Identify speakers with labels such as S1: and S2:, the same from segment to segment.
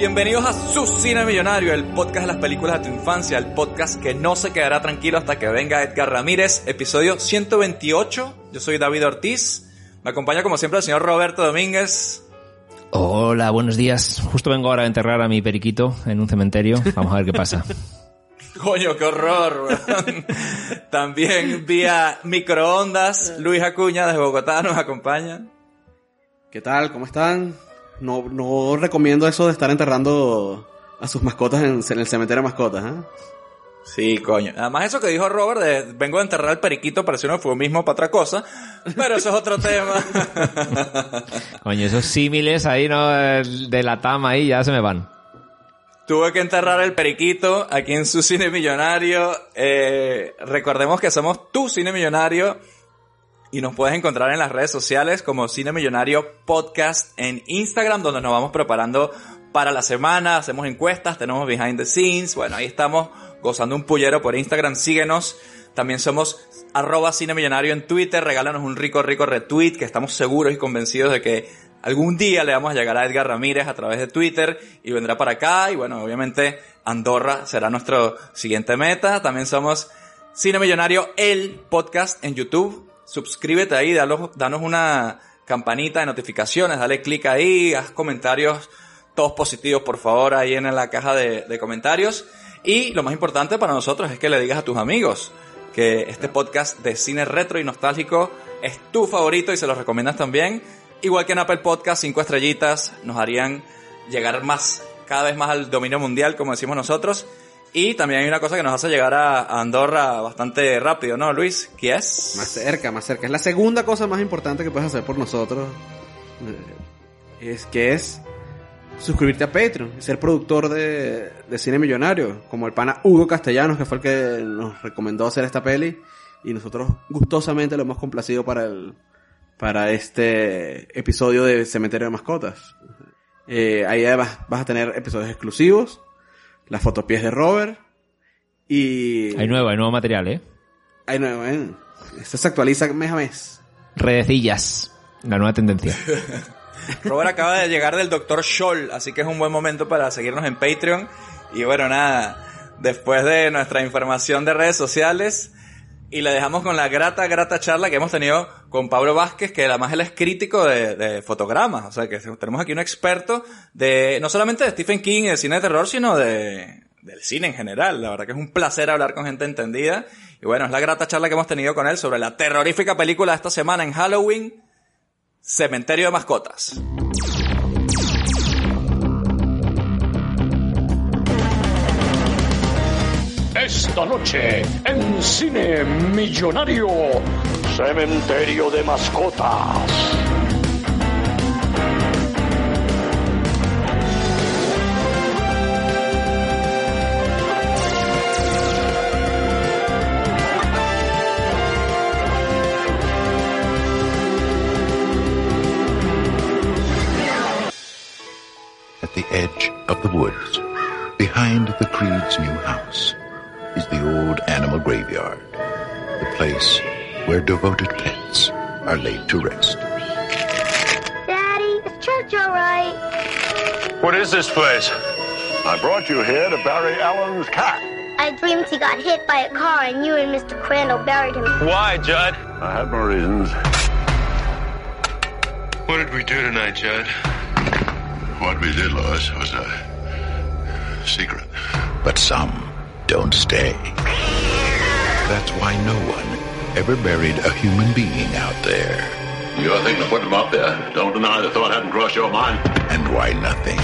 S1: Bienvenidos a Su Cine Millonario, el podcast de las películas de tu infancia, el podcast que no se quedará tranquilo hasta que venga Edgar Ramírez, episodio 128. Yo soy David Ortiz, me acompaña como siempre el señor Roberto Domínguez.
S2: Hola, buenos días. Justo vengo ahora a enterrar a mi periquito en un cementerio. Vamos a ver qué pasa.
S1: Coño, qué horror. También vía microondas, Luis Acuña desde Bogotá nos acompaña.
S3: ¿Qué tal? ¿Cómo están? No, no recomiendo eso de estar enterrando a sus mascotas en, en el cementerio de mascotas, ¿eh?
S1: Sí, coño. Además, eso que dijo Robert de vengo a enterrar al periquito pareció un mismo para otra cosa, pero eso es otro tema.
S2: coño, esos símiles ahí, ¿no? De la tama ahí ya se me van.
S1: Tuve que enterrar el periquito aquí en su cine millonario. Eh, recordemos que somos tu cine millonario y nos puedes encontrar en las redes sociales como Cine Millonario Podcast en Instagram, donde nos vamos preparando para la semana, hacemos encuestas, tenemos behind the scenes, bueno, ahí estamos gozando un pullero por Instagram, síguenos. También somos arroba cine millonario en Twitter, regálanos un rico, rico retweet, que estamos seguros y convencidos de que algún día le vamos a llegar a Edgar Ramírez a través de Twitter y vendrá para acá. Y bueno, obviamente Andorra será nuestro siguiente meta. También somos Cine Millonario, el podcast en YouTube suscríbete ahí, danos una campanita de notificaciones, dale clic ahí, haz comentarios todos positivos, por favor, ahí en la caja de, comentarios. Y lo más importante para nosotros es que le digas a tus amigos que este podcast de cine retro y nostálgico es tu favorito y se lo recomiendas también. Igual que en Apple Podcast, cinco estrellitas nos harían llegar más, cada vez más al dominio mundial, como decimos nosotros. Y también hay una cosa que nos hace llegar a Andorra bastante rápido, ¿no, Luis? ¿Qué es?
S3: Más cerca, más cerca. Es la segunda cosa más importante que puedes hacer por nosotros. Eh, es que es suscribirte a Patreon ser productor de, de, cine millonario, como el pana Hugo Castellanos, que fue el que nos recomendó hacer esta peli, y nosotros gustosamente lo hemos complacido para el para este episodio de Cementerio de Mascotas. Eh, ahí además vas a tener episodios exclusivos, las fotopies de Robert y...
S2: Hay nuevo, hay nuevo material, ¿eh?
S3: Hay nuevo, ¿eh? Esto se actualiza mes a mes.
S2: Redecillas, la nueva tendencia.
S1: Robert acaba de llegar del Dr. Scholl, así que es un buen momento para seguirnos en Patreon. Y bueno, nada, después de nuestra información de redes sociales, y le dejamos con la grata, grata charla que hemos tenido con Pablo Vázquez, que además él es crítico de, fotogramas. O sea, que tenemos aquí un experto de, no solamente de Stephen King y de cine de terror, sino de, del cine en general. La verdad que es un placer hablar con gente entendida. Y bueno, es la grata charla que hemos tenido con él sobre la terrorífica película de esta semana en Halloween, Cementerio de Mascotas.
S4: Esta noche en Cine Millonario, Cementerio de Mascotas.
S5: At the edge of the woods, behind the Creed's new house is the old animal graveyard, the place where devoted pets are laid to rest.
S6: Daddy, is church all right?
S4: What is this place? I brought you here to bury Alan's cat.
S6: I dreamed he got hit by a car and you and Mr. Crandall buried him.
S4: Why, Judd? I had my reasons.
S7: What did we do tonight, Judd?
S5: What we did, Lois, was a secret. But some don't stay. That's why no one ever buried a human being out there.
S7: You're thinking of putting them up there. Don't deny the thought hadn't crossed your mind.
S5: And why nothing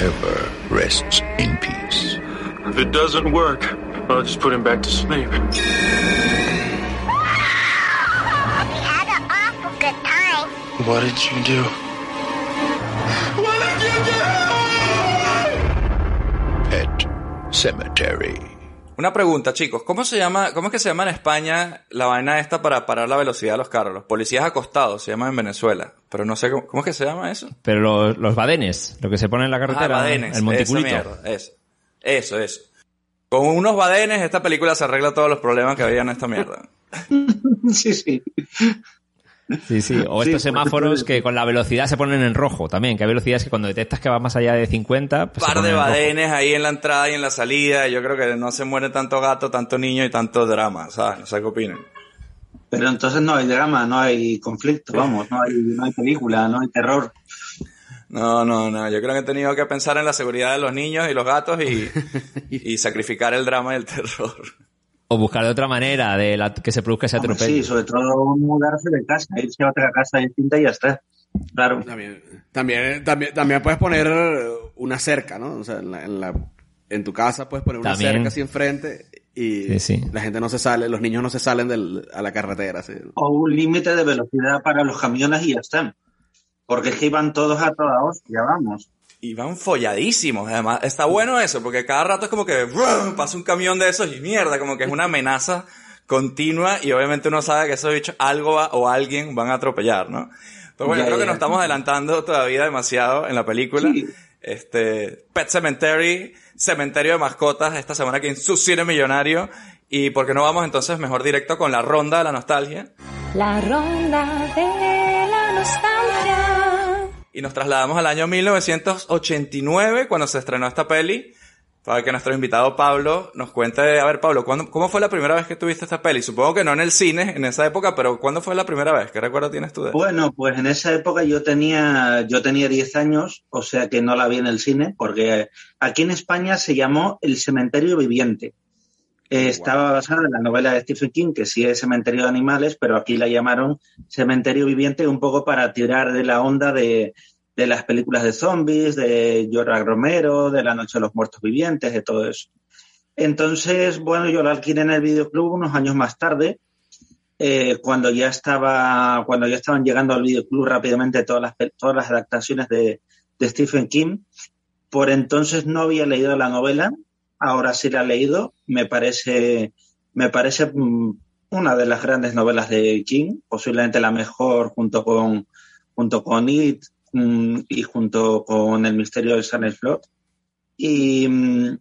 S5: ever rests in peace.
S7: If it doesn't work, I'll just put him back to sleep.
S6: We had an awful good time.
S7: What did you do? What did you do?
S5: Pet Cemetery.
S1: Una pregunta, chicos, ¿cómo se llama, cómo es que se llama en España la vaina esta para parar la velocidad de los carros? Los policías acostados se llama en Venezuela, pero no sé cómo, ¿cómo es que se llama eso.
S2: Pero los, los badenes, lo que se pone en la carretera,
S1: Ah, badenes,
S2: el monticulito.
S1: esa mierda, eso. Eso, eso. Con unos badenes esta película se arregla todos los problemas que había en esta mierda.
S8: Sí, sí.
S2: Sí, sí. O
S8: Sí,
S2: estos semáforos que con la velocidad se ponen en rojo también, que hay velocidades que cuando detectas que va más allá de 50, pues se
S1: par
S2: ponen
S1: de badenes ahí en la entrada y en la salida. y Yo creo que no se muere tanto gato, tanto niño y tanto drama, ¿sabes? No sé qué opinan.
S8: Pero entonces no hay drama, no hay conflicto, vamos, no hay, no hay película, no hay terror.
S1: No, no, no. Yo creo que he tenido que pensar en la seguridad de los niños y los gatos y, y sacrificar el drama y el terror.
S2: O buscar de otra manera de la- que se produzca ese
S8: Hombre,
S2: atropello.
S8: sí, sobre todo mudarse de casa, irse a otra casa distinta y ya está. Claro.
S3: También, también, también, también puedes poner una cerca, ¿no? O sea, en, la- en, la- en tu casa puedes poner una
S2: También.
S3: cerca así enfrente y
S2: Sí, sí.
S3: la gente no se sale, los niños no se salen del- a la carretera. así.
S8: O un límite de velocidad para los camiones y ya está. Porque es que iban todos a toda hostia, vamos.
S1: Y van folladísimos, además. Está bueno eso, porque cada rato es como que ¡brum! pasa un camión de esos y mierda, como que es una amenaza continua y obviamente uno sabe que esos bichos algo va- o alguien van a atropellar, ¿no? Pero bueno,
S8: Ya,
S1: creo que
S8: ya.
S1: nos estamos adelantando todavía demasiado en la película.
S8: Sí.
S1: Este, Pet Cemetery, Cementerio de Mascotas, esta semana aquí en su cine millonario. Y por qué no vamos entonces mejor directo con la ronda de la nostalgia.
S9: La ronda de la nostalgia.
S1: Y nos trasladamos al año 1989, cuando se estrenó esta peli, para que nuestro invitado Pablo nos cuente, a ver Pablo, ¿cuándo- ¿cómo fue la primera vez que tuviste esta peli? Supongo que no en el cine, en esa época, pero ¿cuándo fue la primera vez? ¿Qué recuerdo tienes tú de
S8: Bueno, pues en esa época yo tenía, yo tenía 10 años, o sea que no la vi en el cine, porque aquí en España se llamó El Cementerio Viviente. Eh, Estaba basada en la novela de Stephen King, que sí es Cementerio de Animales, pero aquí la llamaron Cementerio Viviente un poco para tirar de la onda de, de las películas de zombies, de George Romero, de La Noche de los Muertos Vivientes, de todo eso. Entonces, bueno, yo la alquilé en el videoclub unos años más tarde, eh, cuando ya estaba, cuando ya estaban llegando al videoclub rápidamente todas las, todas las adaptaciones de, de Stephen King. Por entonces no había leído la novela, ahora sí la he leído. Me parece, me parece mm, una de las grandes novelas de King, posiblemente la mejor junto con, junto con It mm, y junto con El misterio del Silent Flood. Y, mm,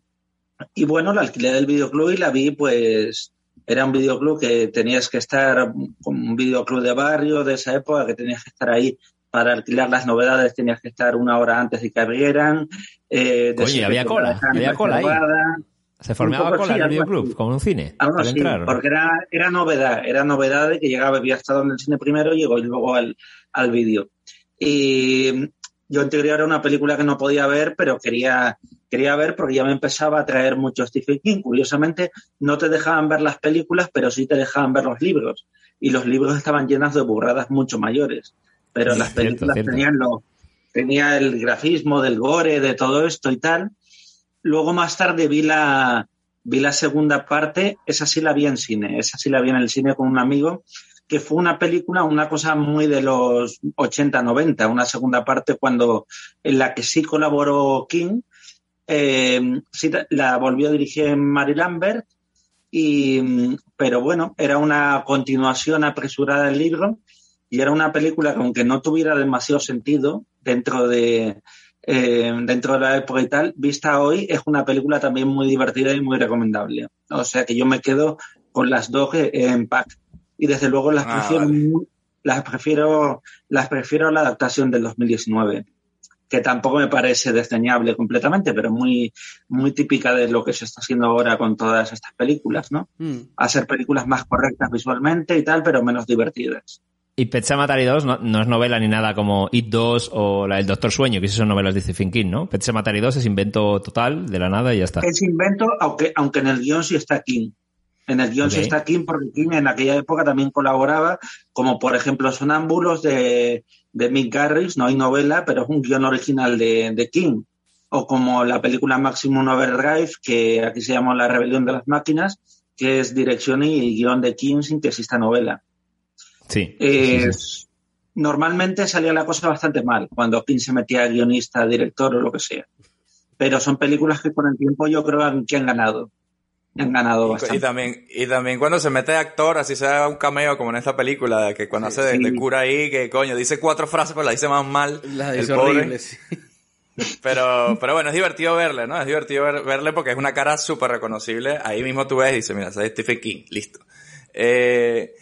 S8: y bueno, la alquilé del videoclub y la vi, pues era un videoclub que tenías que estar, un videoclub de barrio de esa época, que tenías que estar ahí para alquilar las novedades, tenías que estar una hora antes de que abrieran. Eh, de ser-
S2: había cola, había cola ahí. Se formaba cola en el videoclub, como un cine,
S8: Algo así, porque era, era novedad, era novedad de que llegaba, había estado en el cine primero y llegó luego al, al vídeo. Y yo en teoría era una película que no podía ver, pero quería, quería ver porque ya me empezaba a traer mucho Stephen King. Curiosamente, no te dejaban ver las películas, pero sí te dejaban ver los libros. Y los libros estaban llenos de burradas mucho mayores. Pero
S2: Sí,
S8: las películas
S2: cierto.
S8: tenían lo, tenía el grafismo del gore, de todo esto y tal. Luego más tarde vi la, vi la segunda parte, esa sí la vi en cine, esa sí la vi en el cine con un amigo, que fue una película, una cosa muy de los 80, 90, una segunda parte cuando, en la que sí colaboró King, eh, sí la volvió a dirigir Mary Lambert, y, pero bueno, era una continuación apresurada del libro y era una película que aunque no tuviera demasiado sentido dentro de, eh, dentro de la época y tal, vista hoy es una película también muy divertida y muy recomendable. O sea que yo me quedo con las dos eh, en pack. Y desde luego las
S1: Ah,
S8: prefiero,
S1: vale.
S8: las prefiero, las prefiero a la adaptación del 2019 que tampoco me parece desdeñable completamente, pero muy, muy típica de lo que se está haciendo ahora con todas estas películas, ¿no?
S3: Mm.
S8: Hacer películas más correctas visualmente y tal, pero menos divertidas.
S2: Y Pet Sematary 2 no, no es novela ni nada como It 2 o la del Doctor Sueño, que sí son novelas de Stephen King, ¿no? Pet Sematary 2 es invento total, de la nada y ya está.
S8: Es invento, aunque, aunque en el guion sí está King. En el guion sí
S2: Ok.
S8: está King porque King en aquella época también colaboraba, como por ejemplo Sonámbulos de, de Mick Garris, no hay novela, pero es un guion original de, de King. O como la película Maximum Overdrive, que aquí se llama La Rebelión de las Máquinas, que es dirección y guion de King sin que exista novela.
S2: Sí.
S8: Eh,
S2: sí, sí.
S8: Normalmente salía la cosa bastante mal cuando King se metía a guionista, director o lo que sea. Pero son películas que con el tiempo yo creo que han ganado. Han ganado
S1: Y,
S8: bastante.
S1: también, y también cuando se mete de actor, así sea un cameo como en esta película, que cuando hace de,
S8: Sí.
S1: de cura ahí, que coño, dice cuatro frases, pero la dice más mal.
S3: Las
S1: el
S3: dice
S1: pobre. Pero, pero bueno, es divertido verle, ¿no? Es divertido ver- verle porque es una cara súper reconocible. Ahí mismo tú ves y dices, mira, ese es Stephen King, listo. Eh,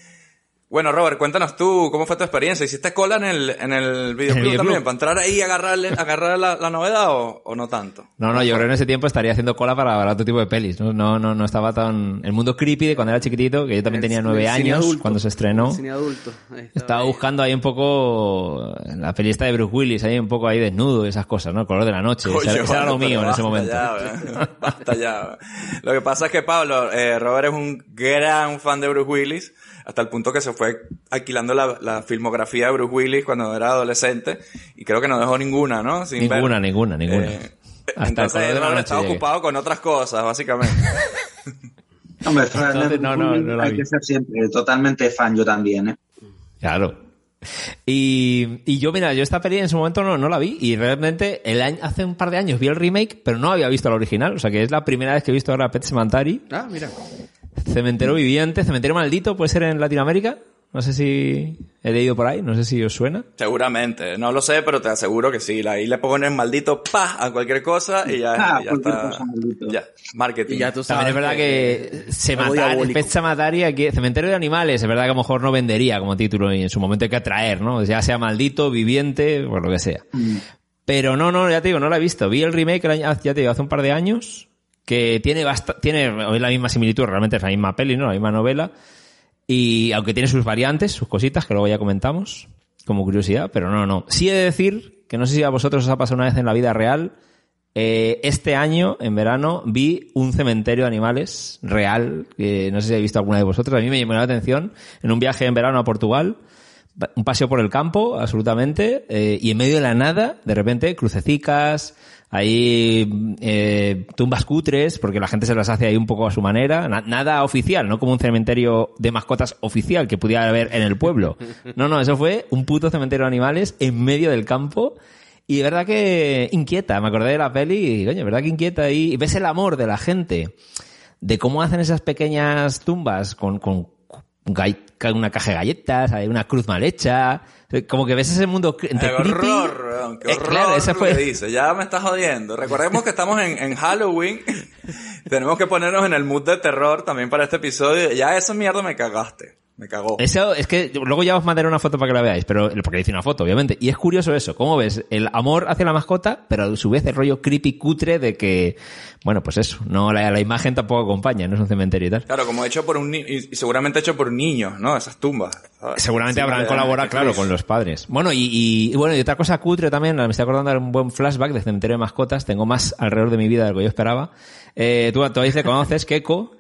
S1: Bueno, Robert, cuéntanos tú, ¿cómo fue tu experiencia? ¿Hiciste cola en el, en el videoclub
S2: videoclub?
S1: también? ¿Para entrar ahí y agarrarle, agarrar la, la novedad o, o no tanto?
S2: No, no, yo creo que en ese tiempo estaría haciendo cola para, para otro tipo de pelis. No, no, no, no estaba tan... El mundo creepy de cuando era chiquitito, que yo también tenía nueve años
S3: adulto.
S2: cuando se estrenó.
S3: Cine adulto. Ahí.
S2: Estaba buscando ahí un poco la peli esta de Bruce Willis, ahí un poco ahí desnudo y esas cosas, ¿no? El color de la noche. Ese-
S1: Coño,
S2: ese era lo mío en ese
S1: basta
S2: momento.
S1: ya, basta ya. Lo que pasa es que Pablo, eh, Robert es un gran fan de Bruce Willis, hasta el punto que se fue alquilando la, la filmografía de Bruce Willis cuando era adolescente, y creo que no dejó ninguna, ¿no? Sin ver.
S2: Ninguna, ninguna, ninguna.
S1: Eh,
S2: Hasta el
S1: entonces
S2: color de la
S1: Robert
S2: noche
S1: estaba
S2: llegué.
S1: ocupado con otras cosas, básicamente.
S8: Hombre,
S2: Entonces, no, no, no
S8: hay que ser siempre totalmente fan, yo también, ¿eh?
S2: Claro. Y, y yo, mira, yo esta peli en su momento no, no la vi y realmente el año, hace un par de años vi el remake, pero no había visto la original. O sea que es la primera vez que he visto ahora Pet Sematary.
S3: Ah, mira.
S2: Cementerio Viviente, Cementerio Maldito, puede ser en Latinoamérica. No sé si he leído por ahí, no sé si os suena.
S1: Seguramente, no lo sé, pero te aseguro que sí. Ahí le ponen maldito pa a cualquier cosa y ya,
S8: Ah,
S1: y ya está.
S8: cosa.
S1: Ya, marketing.
S3: Y ya tú sabes.
S2: También es verdad que se
S3: algo
S2: matar. Pet Sematary aquí, Cementerio de Animales, es verdad que a lo mejor no vendería como título y en su momento hay que atraer, ¿no? Ya sea maldito, viviente, o lo que sea. Pero no, no, ya te digo, no la he visto. Vi el remake ya te digo, hace un par de años, que tiene basta- tiene la misma similitud, realmente es la misma peli, ¿no? La misma novela. Y aunque tiene sus variantes, sus cositas, que luego ya comentamos, como curiosidad, pero no, no. Sí he de decir, que no sé si a vosotros os ha pasado una vez en la vida real, eh, este año, en verano, vi un cementerio de animales real, que no sé si habéis visto alguna de vosotros, a mí me llamó la atención, en un viaje en verano a Portugal, un paseo por el campo, absolutamente, eh, y en medio de la nada, de repente, crucecicas, ahí eh, tumbas cutres, porque la gente se las hace ahí un poco a su manera, na- nada oficial, no como un cementerio de mascotas oficial que pudiera haber en el pueblo. No, no, eso fue un puto cementerio de animales en medio del campo, y de verdad que inquieta, me acordé de la peli y, coño, de verdad que inquieta y ves el amor de la gente, de cómo hacen esas pequeñas tumbas con, con una caja de galletas, hay una cruz mal hecha, como que ves ese mundo entre
S1: ¡Qué
S2: creepy.
S1: horror! weón, ¡Qué
S2: Eh, claro,
S1: lo
S2: fue-
S1: dice. Ya me estás jodiendo. Recordemos que estamos en, en Halloween. Tenemos que ponernos en el mood de terror también para este episodio. Ya esa mierda me cagaste. Me cagó.
S2: Eso es que luego ya os mandaré una foto para que la veáis, pero porque hice una foto, obviamente. Y es curioso eso, cómo ves el amor hacia la mascota, pero a su vez el rollo creepy cutre de que, bueno, pues eso, no la, la imagen tampoco acompaña, no es un cementerio y tal.
S1: Claro, como hecho por un niño, y seguramente hecho por niños, ¿no? Esas tumbas. ¿sabes?
S2: Seguramente
S1: Sí,
S2: habrán colaborado, claro, con los padres. Bueno, y, y- y bueno, y otra cosa cutre también, me estoy acordando de un buen flashback de Cementerio de Mascotas, tengo más alrededor de mi vida de lo que yo esperaba. Eh, tú, tú le conoces, Keiko,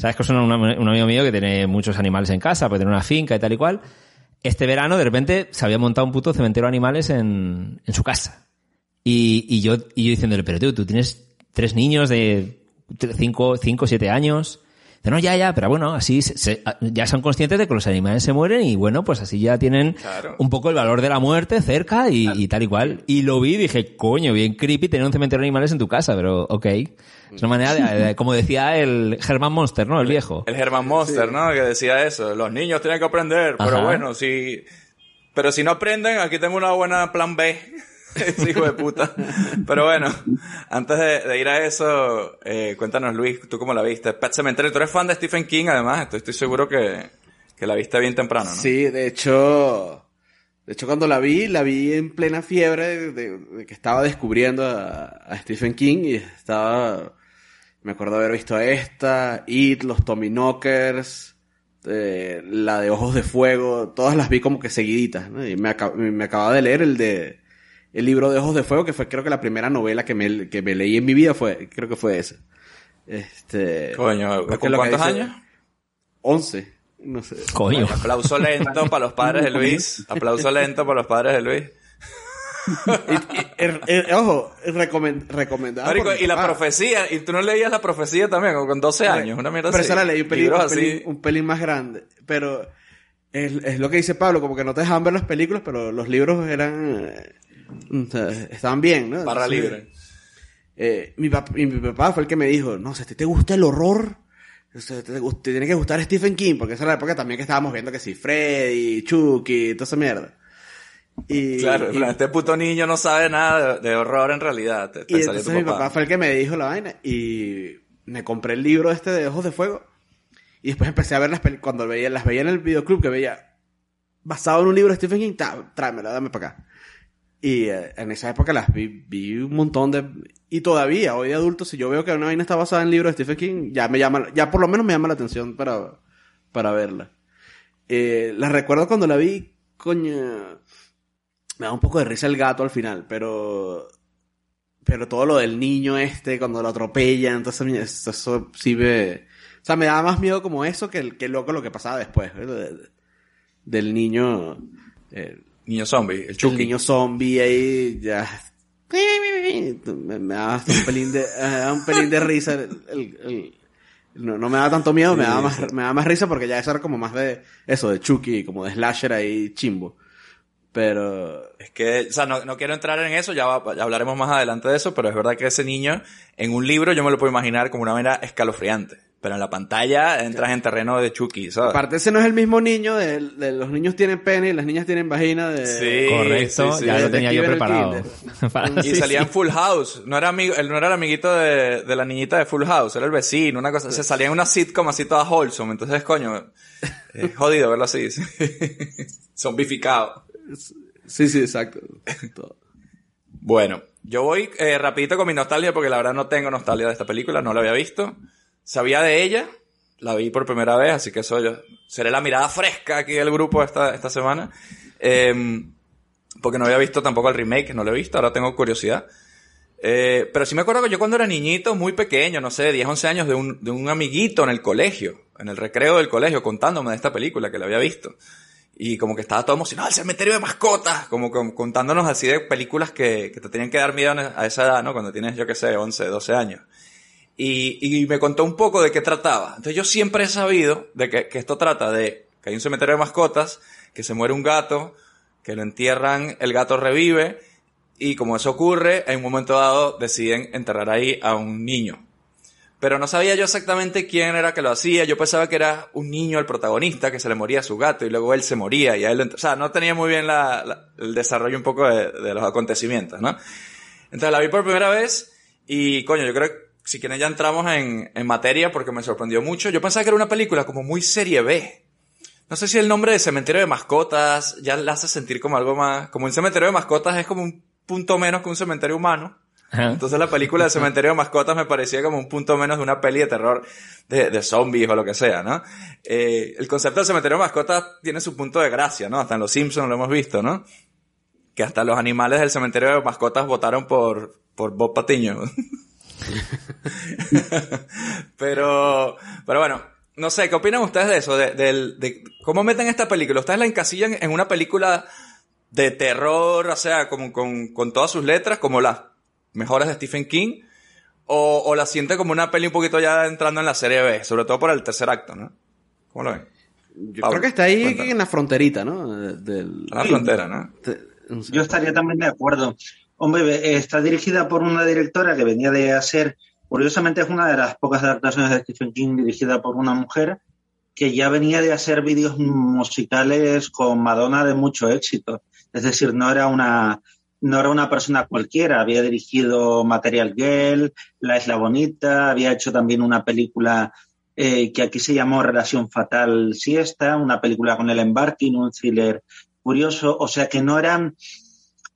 S2: sabes que es un, amigo mío que tiene muchos animales en casa, pues tiene una finca y tal y cual. Este verano, de repente, se había montado un puto cementerio de animales en, su casa. Y, yo, y yo diciéndole, pero tú, tú tienes tres niños de cinco, cinco, siete años. Dice, no, ya, ya, pero bueno, así se- se- ya son conscientes de que los animales se mueren y bueno, pues así ya tienen
S1: Claro.
S2: un poco el valor de la muerte cerca y, y tal y cual. Y lo vi y dije, coño, bien creepy tener un cementerio de animales en tu casa, pero ok. Es una manera de, de- como decía el Herman Monster, ¿no? El viejo.
S1: El Herman Monster, ¿no? Que decía eso. Los niños tienen que aprender, pero bueno, si... Pero si no aprenden, aquí tengo una buena plan B. Ese hijo de puta. Pero bueno, antes de, de ir a eso, eh, cuéntanos Luis, ¿tú cómo la viste? Pet Cemetery, tú eres fan de Stephen King además, estoy, estoy seguro que, que la viste bien temprano, ¿no?
S3: Sí, de hecho, de hecho cuando la vi, la vi en plena fiebre de, de- de que estaba descubriendo a, a Stephen King y estaba, me acuerdo haber visto esta, It, los Tommy Knockers, eh, la de Ojos de Fuego, todas las vi como que seguiditas, ¿no? Y me, acab- me acababa de leer el de el libro de Ojos de Fuego, que fue creo que la primera novela que me, que me leí en mi vida fue, creo que fue esa. Este,
S1: Coño, ¿con cuántos
S3: dice-
S1: años?
S3: 11, no sé.
S2: Coño.
S1: Aplauso lento para los padres de Luis. Aplauso lento para los padres de Luis.
S3: Er- er- ojo, recomen- recomendada.
S1: Marico,
S3: por mi
S1: y la
S3: papá.
S1: profecía, y tú no leías la profecía también, como con 12 años, una mierda
S3: Pero
S1: así.
S3: esa la leí un pelín, un, pelín,
S1: así.
S3: un pelín más grande. Pero es, es lo que dice Pablo, como que no te dejaban ver las películas, pero los libros eran. eh, estaban bien, ¿no?
S1: Barra
S3: Entonces,
S1: libre.
S3: eh, mi, pap- y mi papá fue el que me dijo: No, si a ti te gusta el horror. te, gust- te tiene que gustar Stephen King, porque esa era la época también que estábamos viendo que sí, Freddy, Chucky, toda esa mierda. Y,
S1: Claro,
S3: y-
S1: este puto niño no sabe nada de, de horror en realidad. Te, te
S3: Y entonces mi papá fue el que me dijo la vaina y me compré el libro este de Ojos de Fuego y después empecé a ver las películas, cuando veía, las veía en el videoclub que veía basado en un libro de Stephen King, tá, tráemela, dame para acá. Y eh, en esa época las vi, vi un montón de... Y todavía, hoy de adulto, si yo veo que una vaina está basada en el libro de Stephen King, ya me llama, ya por lo menos me llama la atención para, para verla. Eh, la recuerdo cuando la vi, coño... Me da un poco de risa el gato al final, pero... Pero todo lo del niño este, cuando lo atropellan, entonces eso, sí me... O sea, me da más miedo como eso que, el- que loco lo que pasaba después. ¿eh? De- del niño... eh,
S1: Niño zombie, el
S3: el
S1: Chucky.
S3: niño zombie ahí ya me, me hasta un pelín de un pelín de risa el- el- el- no, no me da tanto miedo me da más me más risa porque ya eso era como más de eso de Chucky como de slasher ahí chimbo pero
S1: Es que, o sea, no, no quiero entrar en eso, ya, va- ya hablaremos más adelante de eso, pero es verdad que ese niño, en un libro yo me lo puedo imaginar como una manera escalofriante. Pero en la pantalla entras en terreno de Chucky, ¿sabes?
S3: aparte ese no es el mismo niño de, de los niños tienen pene y las niñas tienen vagina de
S1: Sí,
S2: Correcto,
S1: sí, sí.
S2: ya lo tenía yo preparado. Para-
S1: Y salía en Full House. No era amigo, él no era el amiguito de, de la niñita de Full House, era el vecino, una cosa. Se salía en una sitcom así toda wholesome. Entonces, coño, es jodido verlo así. Zombificado.
S3: sí sí exacto Todo.
S1: Bueno, yo voy eh, rapidito con mi nostalgia porque la verdad no tengo nostalgia de esta película, no la había visto. Sabía de ella, la vi por primera vez, así que soy yo. Seré la mirada fresca aquí del grupo esta, esta semana. Eh, porque no había visto tampoco el remake, no lo he visto, ahora tengo curiosidad. Eh, pero sí me acuerdo que yo cuando era niñito, muy pequeño, no sé, 10, 11 años, de un, de un amiguito en el colegio, en el recreo del colegio, contándome de esta película que la había visto. Y como que estaba todo emocionado, el cementerio de mascotas, como, como contándonos así de películas que, que te tenían que dar miedo a esa edad, ¿no? Cuando tienes, yo qué sé, 11, 12 años. Y, y me contó un poco de qué trataba. Entonces yo siempre he sabido de que, que esto trata de que hay un cementerio de mascotas, que se muere un gato, que lo entierran, el gato revive, y como eso ocurre, en un momento dado deciden enterrar ahí a un niño. Pero no sabía yo exactamente quién era que lo hacía. Yo pensaba que era un niño el protagonista que se le moría a su gato y luego él se moría y a él lo O sea, no tenía muy bien la- la- el desarrollo un poco de, de los acontecimientos, ¿no? Entonces la vi por primera vez y, coño, yo creo que si quieren ya entramos en, en materia porque me sorprendió mucho. Yo pensaba que era una película como muy serie B. No sé si el nombre de Cementerio de Mascotas ya la hace sentir como algo más... Como un cementerio de mascotas es como un punto menos que un cementerio humano.
S2: Ajá.
S1: Entonces la película de Cementerio de Mascotas me parecía como un punto menos de una peli de terror de, de zombies o lo que sea, ¿no? Eh, el concepto de Cementerio de Mascotas tiene su punto de gracia, ¿no? Hasta en Los Simpsons lo hemos visto, ¿no? Que hasta los animales del Cementerio de Mascotas votaron por, por Bob Patiño. pero, pero bueno, no sé, ¿qué opinan ustedes de eso? De, del- de cómo meten esta película. ¿Ustedes la encasillan en una película de terror, o sea, como con, con todas sus letras, como las mejores de Stephen King? O, o la siente como una peli un poquito ya entrando en la serie B, sobre todo por el tercer acto, ¿no? ¿Cómo lo ven?
S3: yo
S1: Pablo,
S3: creo que está ahí en la fronterita no del
S1: la frontera, ¿no?
S3: te- no sé.
S8: Yo estaría también de acuerdo. Hombre, está dirigida por una directora que venía de hacer, curiosamente es una de las pocas adaptaciones de Stephen King dirigida por una mujer que ya venía de hacer vídeos musicales con Madonna de mucho éxito. Es decir, no era una no era una persona cualquiera, había dirigido Material Girl, La Isla Bonita, había hecho también una película eh, que aquí se llamó Relación Fatal Siesta, una película con el embarking, un thriller curioso, o sea que no eran,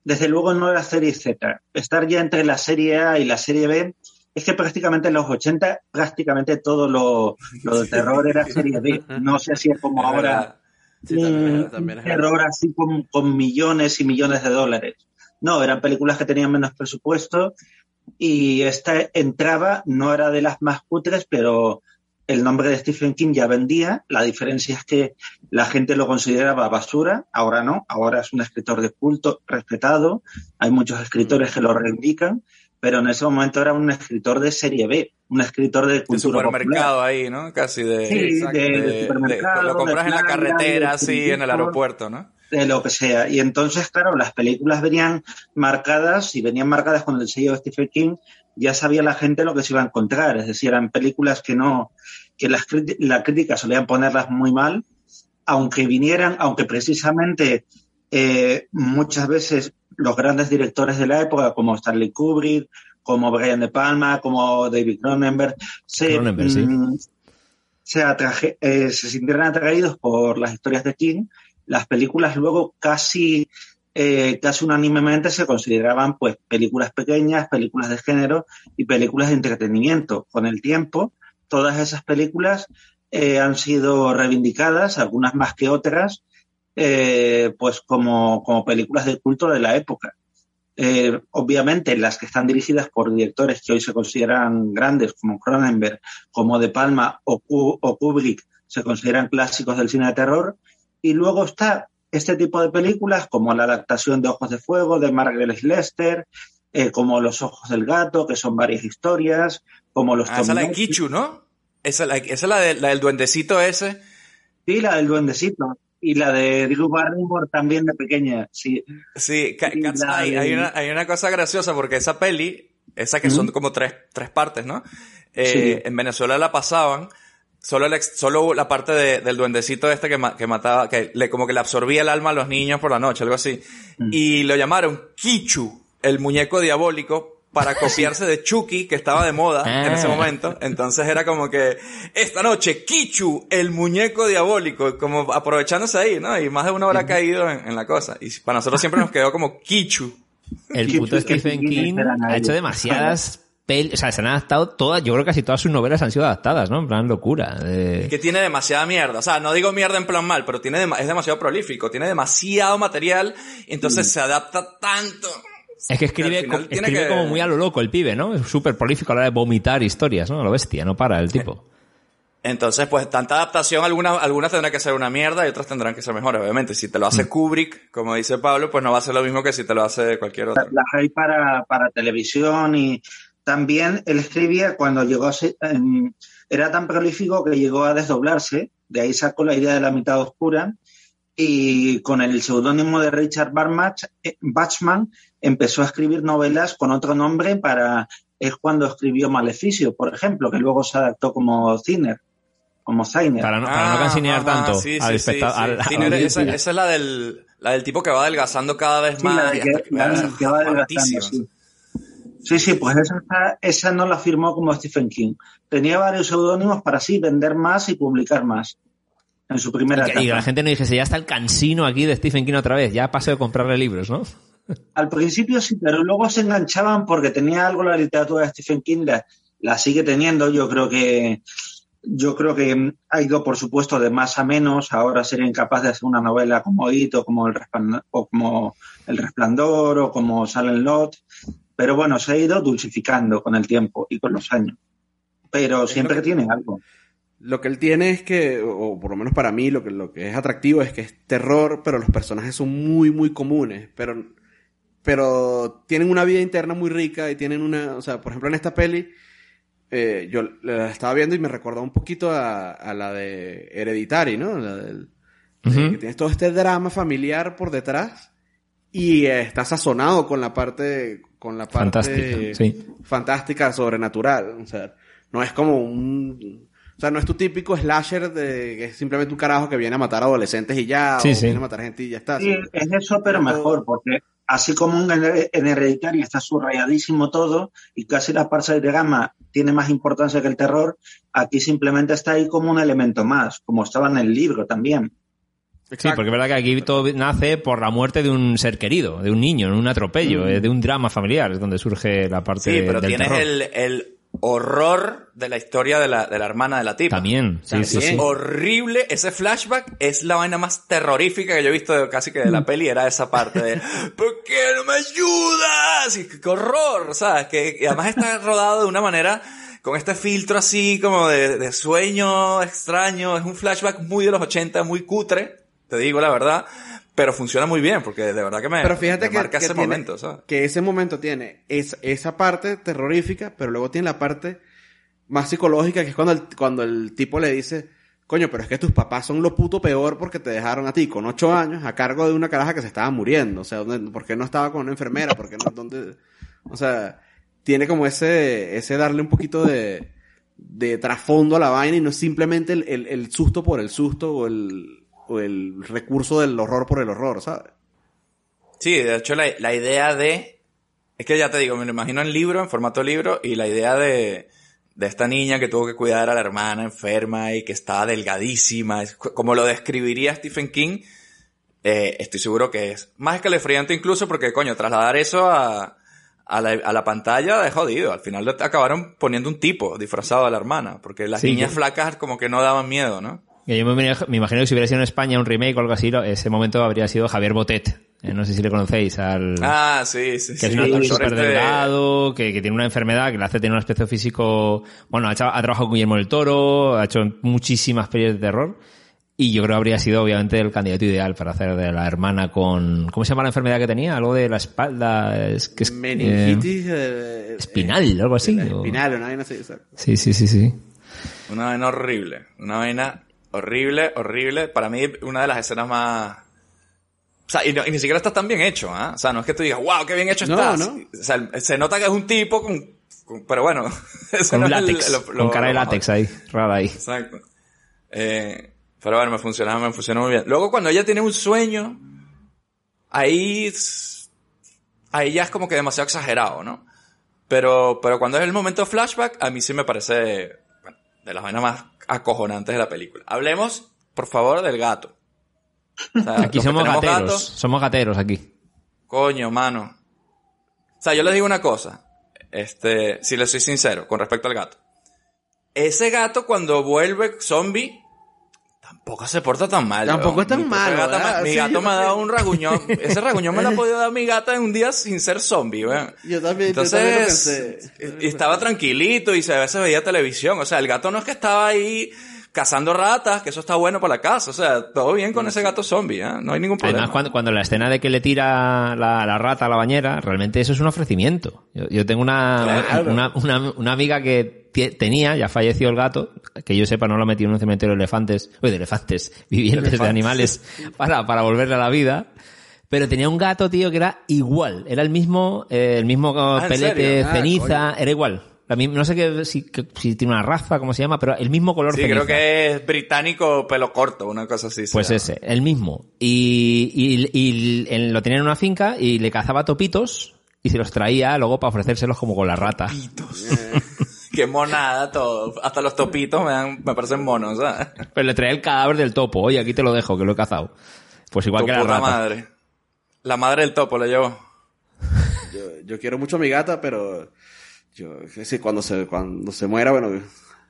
S8: desde luego no era serie Z. Estar ya entre la serie A y la serie B es que prácticamente en los 80 prácticamente todo lo, lo de terror era serie B. No sé si es como
S1: Es
S8: ahora.
S3: Sí, también- es
S8: terror así con, con millones y millones de dólares. No, eran películas que tenían menos presupuesto y esta entraba, no era de las más cutres, pero el nombre de Stephen King ya vendía. La diferencia es que la gente lo consideraba basura, ahora no, ahora es un escritor de culto respetado, hay muchos escritores que lo reivindican, pero en ese momento era un escritor de serie B, un escritor de
S1: De
S8: cultura popular.
S1: supermercado ahí, ¿no? Casi de...
S8: Sí, de- de supermercado,
S1: Lo compras
S8: de
S1: en la carretera,
S8: de
S1: así, en el aeropuerto, ¿no?
S8: de lo que sea. Y entonces, claro, las películas venían marcadas y venían marcadas con el sello de Stephen King, ya sabía la gente lo que se iba a encontrar. Es decir, eran películas que no, que las la crítica solían ponerlas muy mal, aunque vinieran, aunque precisamente eh, muchas veces los grandes directores de la época, como Stanley Kubrick, como Brian De Palma, como David Cronenberg, se,
S2: Cronenberg, sí.
S8: mm, se, atraje- eh, se sintieran atraídos por las historias de King las películas luego casi, eh, casi unánimemente se consideraban pues películas pequeñas, películas de género y películas de entretenimiento. Con el tiempo, todas esas películas eh, han sido reivindicadas, algunas más que otras, eh, pues como, como películas de culto de la época. Eh, obviamente las que están dirigidas por directores que hoy se consideran grandes como Cronenberg, como De Palma o, o Kubrick se consideran clásicos del cine de terror y luego está este tipo de películas como la adaptación de Ojos de Fuego de Margaret Lester, eh, como Los Ojos del Gato, que son varias historias, como los
S1: Ah, esa es la de. Kichu, ¿no? Esa, la- esa es la, de- la del duendecito ese.
S8: Sí, la del duendecito. Y la de Drew Barrymore también de pequeña, sí.
S1: Sí, Ca-
S8: Y
S1: Cat's
S8: la
S1: Eye.
S8: de-
S1: Hay una, hay una cosa graciosa porque esa peli, esa que
S8: Ujú.
S1: son como tres, tres partes, ¿no? Eh,
S8: Sí.
S1: En Venezuela la pasaban. Solo, el ex- solo la parte de- del duendecito este que, ma- que mataba, que le, como que le absorbía el alma a los niños por la noche, algo así.
S8: Mm.
S1: Y lo llamaron Kichu, el muñeco diabólico, para copiarse de Chucky, que estaba de moda en ese
S2: Ah.
S1: momento. Entonces era como que, esta noche, Kichu, el muñeco diabólico, como aprovechándose ahí, ¿no? Y más de uno habrá caído en, en la cosa. Y para nosotros siempre nos quedó como Kichu.
S2: El puto Stephen King ha hecho demasiadas pelis, o sea, se han adaptado todas, yo creo que casi todas sus novelas han sido adaptadas, ¿no? En plan locura. de-
S1: que tiene demasiada mierda. O sea, no digo mierda en plan mal, pero tiene es demasiado prolífico, tiene demasiado material, entonces se adapta tanto.
S2: Es que escribe,
S1: final
S2: co-
S1: tiene
S2: escribe
S1: que-
S2: como muy a lo loco el pibe, ¿no? Es súper prolífico a la hora de vomitar historias, ¿no? A lo bestia, no para el tipo.
S1: Entonces, pues, tanta adaptación, algunas, algunas tendrán que ser una mierda y otras tendrán que ser mejores, obviamente. Si te lo
S2: Mm.
S1: hace Kubrick, como dice Pablo, pues no va a ser lo mismo que si te lo hace cualquier otro.
S8: las hay para, para televisión y también él escribía cuando llegó a ser, em, era tan prolífico que llegó a desdoblarse, de ahí sacó la idea de la mitad oscura y con el seudónimo de Richard Barmach, eh, Bachman empezó a escribir novelas con otro nombre para es cuando escribió Maleficio, por ejemplo, que luego se adaptó como Ciner, como Zainer.
S2: Para no, para no cansinear tanto
S1: sí,
S2: al
S1: sí, sí, esa, esa es la del, la del tipo que va adelgazando cada vez
S8: Sí,
S1: más.
S8: la de
S1: y
S8: que, la
S1: va
S8: de que va adelgazando. Sí. Sí, pues esa, esa no la firmó como Stephen King. Tenía varios seudónimos para así vender más y publicar más. En su primera
S2: y, que, y
S8: etapa.
S2: la gente no dijese, ya está el cansino aquí de Stephen King otra vez, ya paso de comprarle libros, ¿no?
S8: Al principio sí, pero luego se enganchaban porque tenía algo la literatura de Stephen King, la, la sigue teniendo. Yo creo que yo creo que ha ido, por supuesto, de más a menos. Ahora sería incapaz de hacer una novela como It o como El Resplandor, o como El Resplandor o como Silent Lot. Pero bueno, se ha ido dulcificando con el tiempo y con los años. Pero siempre
S3: que-
S8: tiene algo.
S3: Lo que él tiene es que, o por lo menos para mí, lo que, lo que es atractivo es que es terror, pero los personajes son muy, muy comunes. Pero, pero tienen una vida interna muy rica y tienen una. O sea, por ejemplo, en esta peli, eh, yo la estaba viendo y me recordó un poquito a, a la de Hereditary, ¿no? La del- de
S2: Ujú.
S3: que tienes todo este drama familiar por detrás y eh, está sazonado con la parte. Con la parte
S2: Fantástica, sí.
S3: fantástica, sobrenatural. O sea, no es como un. O sea, no es tu típico slasher de que es simplemente un carajo que viene a matar adolescentes y ya,
S2: Sí,
S3: o
S2: sí.
S3: viene a matar gente y ya está.
S8: Sí, es eso, pero mejor, porque así como en, en Hereditary está subrayadísimo todo y casi la parte de gama tiene más importancia que el terror, aquí simplemente está ahí como un elemento más, como estaba en el libro también.
S2: Sí, porque es verdad que aquí todo nace por la muerte de un ser querido, de un niño, en un atropello, eh, de un drama familiar, es donde surge la parte
S1: Sí, pero
S2: del
S1: tienes
S2: terror.
S1: el, el horror de la historia de la, de la hermana de la tipa.
S2: También, sí, sí, sí.
S1: Horrible, ese flashback es la vaina más terrorífica que yo he visto de- casi que de
S2: Mm.
S1: la peli, era esa parte de ¿Por qué no me ayudas? Y qué horror, ¿sabes? Que y además está rodado de una manera con este filtro así como de, de sueño extraño, es un flashback muy de los 80, muy cutre, te digo la verdad, pero funciona muy bien porque de verdad que me,
S3: Pero fíjate
S1: me
S3: que,
S1: marca
S3: que
S1: ese
S3: tiene-
S1: momento, ¿sabes?
S3: que ese momento tiene es- esa parte terrorífica, pero luego tiene la parte más psicológica, que es cuando el, cuando el tipo le dice, coño, pero es que tus papás son lo puto peor porque te dejaron a ti con ocho años a cargo de una caraja que se estaba muriendo. O sea, ¿dónde- ¿por qué no estaba con una enfermera? ¿Por qué no? ¿Dónde? O sea, tiene como ese, ese darle un poquito de, de trasfondo a la vaina y no simplemente el, el- el susto por el susto o el, o el recurso del horror por el horror, ¿sabes?
S1: Sí, de hecho la, la idea de... Es que ya te digo, me lo imagino en libro, en formato libro, y la idea de, de esta niña que tuvo que cuidar a la hermana enferma y que estaba delgadísima, es como lo describiría Stephen King, eh, estoy seguro que es más escalofriante incluso porque, coño, trasladar eso a, a, la, a la pantalla es jodido. Al final acabaron poniendo un tipo disfrazado a la hermana, porque las
S2: Sí,
S1: niñas flacas como que no daban miedo, ¿no?
S2: Yo me, me imagino que si hubiera sido en España un remake o algo así, ese momento habría sido Javier Botet. Eh, no sé si le conocéis al...
S1: Ah, sí, sí,
S2: que
S1: sí.
S2: es un actor súper
S1: este-
S2: delgado, que, que tiene una enfermedad que le hace tener un aspecto físico... Bueno, ha, hecho- ha trabajado con Guillermo del Toro, ha hecho muchísimas pelis de terror. Y yo creo que habría sido, obviamente, el candidato ideal para hacer de la hermana con... ¿Cómo se llama la enfermedad que tenía? Algo de la espalda... Es, que es, eh,
S3: Meningitis. eh,
S2: espinal, algo así.
S3: eh,
S2: o-
S3: Espinal, una vaina así.
S2: Sí, sí, sí, sí.
S1: Una vaina horrible. Una vaina horrible, horrible. Para mí, una de las escenas más... O sea, y, no- y ni siquiera está tan bien hecho, ¿ah? O sea, no es que tú digas, wow, qué bien hecho
S3: No,
S1: estás.
S3: no.
S1: O sea, se nota que es un tipo con... con- pero bueno,
S2: Con
S1: no
S2: látex,
S1: lo- lo-
S2: con cara de látex ahí, rara ahí.
S1: Exacto. Eh, pero bueno, me funcionaba, me funcionó muy bien. Luego cuando ella tiene un sueño, ahí, ahí ya es como que demasiado exagerado, ¿no? Pero, pero cuando es el momento flashback, a mí sí me parece, bueno, de las vainas más acojonantes de la película. Hablemos, por favor, del gato. O sea,
S2: Aquí somos gateros,
S1: gatos,
S2: somos gateros aquí.
S1: Coño, mano. O sea, yo les digo una cosa. Este, si les soy sincero, con respecto al gato. Ese gato cuando vuelve zombie, tampoco se porta tan mal.
S3: Tampoco es tan malo,
S1: gata mi
S3: Sí,
S1: gato me ha dado un raguñón. Ese raguñón me lo ha podido dar mi gata en un día sin ser zombie, weón.
S3: Yo también, yo también lo
S1: Entonces,
S3: pensé.
S1: y estaba tranquilito y a veces veía televisión. O sea, el gato no es que estaba ahí cazando ratas, que eso está bueno para la casa. O sea, todo bien con ese gato zombie, ¿eh? No hay ningún problema.
S2: Además, cuando, cuando la escena de que le tira la, la rata a la bañera, realmente eso es un ofrecimiento. Yo, yo tengo una,
S1: Claro.
S2: una, una, una amiga que tenía, ya falleció el gato, que yo sepa no lo metió en un cementerio de elefantes, uy, de elefantes, vivientes de
S1: Elefantes.
S2: animales, para, para volverle a la vida. Pero tenía un gato, tío, que era igual. Era el mismo, eh, el mismo
S1: Ah, ¿en
S2: pelete?
S3: Ah,
S2: ceniza, era igual. La mi- no sé qué, si, que- si tiene una raza, cómo se llama, pero el mismo color
S1: Sí,
S2: ceniza.
S1: creo que es británico pelo corto, una cosa así.
S2: Pues
S1: llama.
S2: ese, el mismo. Y, y, y él lo tenía en una finca y le cazaba topitos y se los traía luego para ofrecérselos como con la rata.
S1: Qué monada todo. Hasta los topitos me, dan, me parecen monos, ¿sabes?
S2: Pero le traía el cadáver del topo. Oye, aquí te lo dejo, que lo he cazado. Pues igual
S1: Tu
S2: que la
S1: puta
S2: rata.
S1: madre. La madre del topo lo llevó.
S3: Yo, yo quiero mucho a mi gata, pero yo, sí, cuando se, cuando se muera, bueno,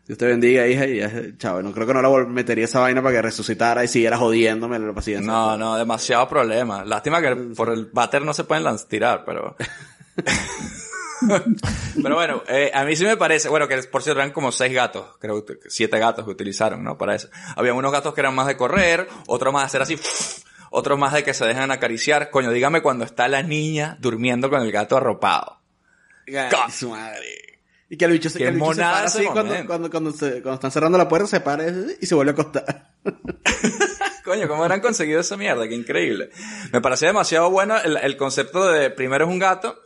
S3: Dios te bendiga, hija, y ya, chao, no creo que no la metería esa vaina para que resucitara y siguiera jodiéndome la paciencia.
S1: No, no, demasiado problema. Lástima que por el váter no se pueden tirar, pero... pero bueno, eh, a mí sí me parece, bueno, que por cierto eran como seis gatos, creo que siete gatos que utilizaron, ¿no? Para eso. Había unos gatos que eran más de correr, otros más de hacer así, otros más de que se dejan acariciar. Coño, dígame cuando está la niña durmiendo con el gato arropado.
S3: Ay, su madre. Y que el bicho se, que el bicho se
S1: monada
S3: para
S1: ese
S3: así cuando, cuando, cuando, se, cuando están cerrando la puerta, se para y se vuelve a acostar.
S1: Coño, ¿cómo habrán conseguido esa mierda? Qué increíble. Me parecía demasiado bueno el, el concepto de primero es un gato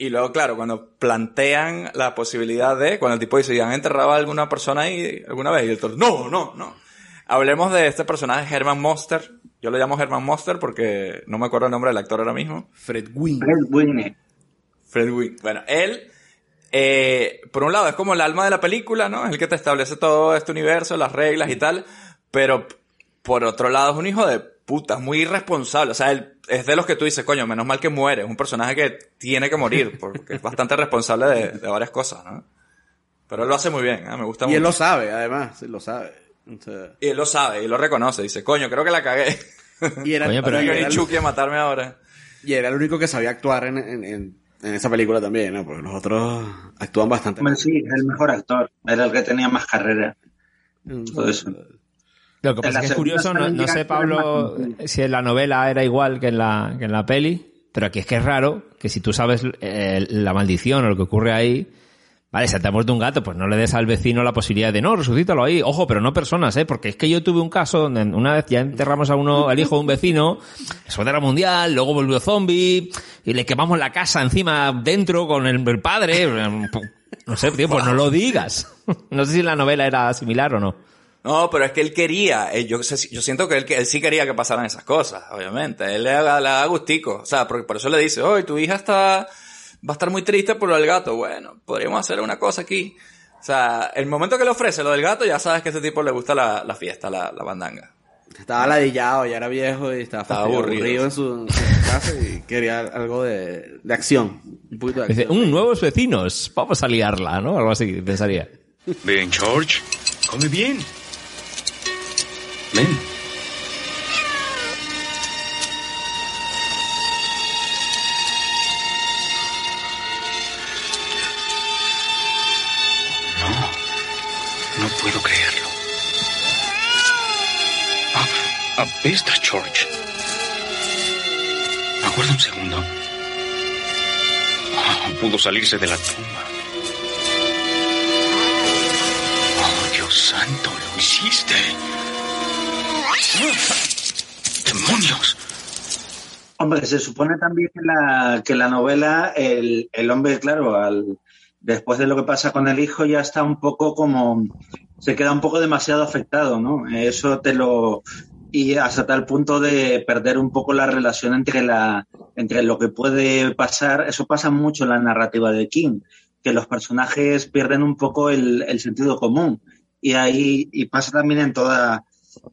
S1: y luego, claro, cuando plantean la posibilidad de, cuando el tipo dice, ¿ya han enterrado a alguna persona ahí alguna vez? Y el toro, no, no, no. Hablemos de este personaje, Herman Monster. Yo lo llamo Herman Monster porque no me acuerdo el nombre del actor ahora mismo.
S3: Fred Wing.
S8: Fred Winnie.
S1: Fred Wing. Bueno, él, eh, por un lado, es como el alma de la película, ¿no? Es el que te establece todo este universo, las reglas y tal. Pero, por otro lado, es un hijo de puta, es muy irresponsable. O sea, él es de los que tú dices, coño, menos mal que muere. Es un personaje que tiene que morir, porque es bastante responsable de, de varias cosas, ¿no? Pero él lo hace muy bien, ¿eh? me gusta
S3: Y
S1: mucho.
S3: él lo sabe, además, él lo sabe. O sea,
S1: Y él lo sabe, y lo reconoce. Dice, coño, creo que la cagué.
S3: y era,
S2: Coño, pero
S3: y era el-
S1: Chucky a matarme ahora.
S3: y era el único que sabía actuar en, en, en, en esa película también, ¿no? Porque los otros actúan bastante
S8: sí, es el mejor actor. Era el que tenía más carrera. Todo eso.
S2: Lo que pasa es que es curioso, no, sé, Pablo,
S8: ser
S2: si en la novela era igual que en la, que en la peli, pero aquí es que es raro que si tú sabes eh, la maldición o lo que ocurre ahí, vale, se te ha muerto un gato, pues no le des al vecino la posibilidad de no, resucítalo ahí. Ojo, pero no personas, ¿eh? Porque es que yo tuve un caso donde una vez ya enterramos a uno, al hijo de un vecino, Segunda Guerra Mundial, luego volvió zombie, y le quemamos la casa encima dentro con el, el padre. No sé, tío, pues no lo digas. No sé si la novela era similar o no.
S1: No, pero es que él quería, eh, yo, sé- yo siento que él, que él sí quería que pasaran esas cosas, obviamente. Él le da, le da gustico. O sea, porque por eso le dice, hoy tu hija está, va a estar muy triste por lo del gato. Bueno, podríamos hacer una cosa aquí. O sea, el momento que le ofrece lo del gato, ya sabes que a este tipo le gusta la, la fiesta, la, la bandanga.
S3: Estaba ladillado, ya era viejo y estaba,
S1: Estaba aburrido.
S3: aburrido en su, en su casa y quería algo de, de acción. Un poquito de
S2: Dice,
S3: acción.
S2: un nuevos vecinos, vamos a liarla, ¿no? Algo así, pensaría.
S10: Ven, George. Come bien. Ven. No, no puedo creerlo. Ah, apesta, George. Aguarda un segundo. Ah, pudo salirse de la tumba. Oh, Dios santo, lo hiciste. ¡Demonios!
S8: Hombre, se supone también que la, que la novela, el, el hombre, claro, al, después de lo que pasa con el hijo, ya está un poco como. Se queda un poco demasiado afectado, ¿no? Eso te lo. Y hasta tal punto de perder un poco la relación entre, la, entre lo que puede pasar. Eso pasa mucho en la narrativa de King, que los personajes pierden un poco el, el sentido común. Y ahí y pasa también en toda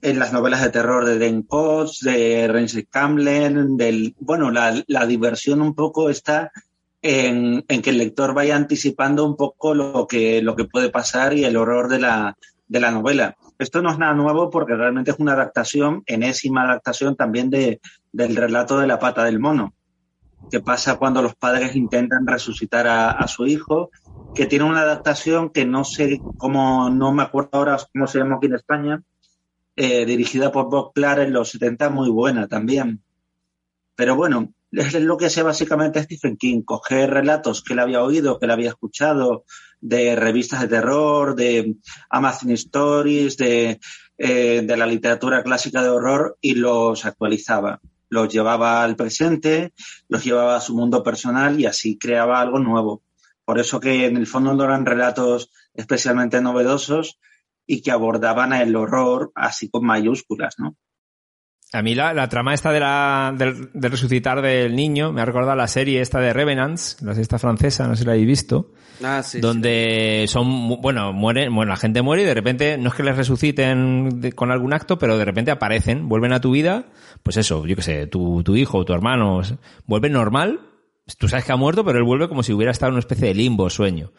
S8: en las novelas de terror de Dan Coates, de Renzi Camden, del bueno, la, la diversión un poco está en, en, que el lector vaya anticipando un poco lo que, lo que puede pasar y el horror de la, de la novela. Esto no es nada nuevo porque realmente es una adaptación, enésima adaptación también de, del relato de la pata del mono, que pasa cuando los padres intentan resucitar a, a su hijo, que tiene una adaptación que no sé cómo, no me acuerdo ahora cómo se llama aquí en España, eh, dirigida por Bob Clark en los 70, muy buena también. Pero bueno, es lo que hacía básicamente Stephen King, coger relatos que él había oído, que él había escuchado, de revistas de terror, de Amazon Stories, de, eh, de la literatura clásica de horror y los actualizaba. Los llevaba al presente, los llevaba a su mundo personal y así creaba algo nuevo. Por eso que en el fondo no eran relatos especialmente novedosos, y que abordaban el horror así con mayúsculas, ¿no?
S2: A mí la, la trama esta de la, del, del resucitar del niño me ha recordado la serie esta de Revenants, la serie esta francesa, no sé si la habéis visto.
S3: Ah, sí,
S2: donde
S3: sí.
S2: son, bueno, mueren, bueno, la gente muere y de repente, no es que les resuciten de- con algún acto, pero de repente aparecen, vuelven a tu vida, pues eso, yo qué sé, tu, tu hijo o tu hermano, vuelve normal, tú sabes que ha muerto, pero él vuelve como si hubiera estado en una especie de limbo, sueño.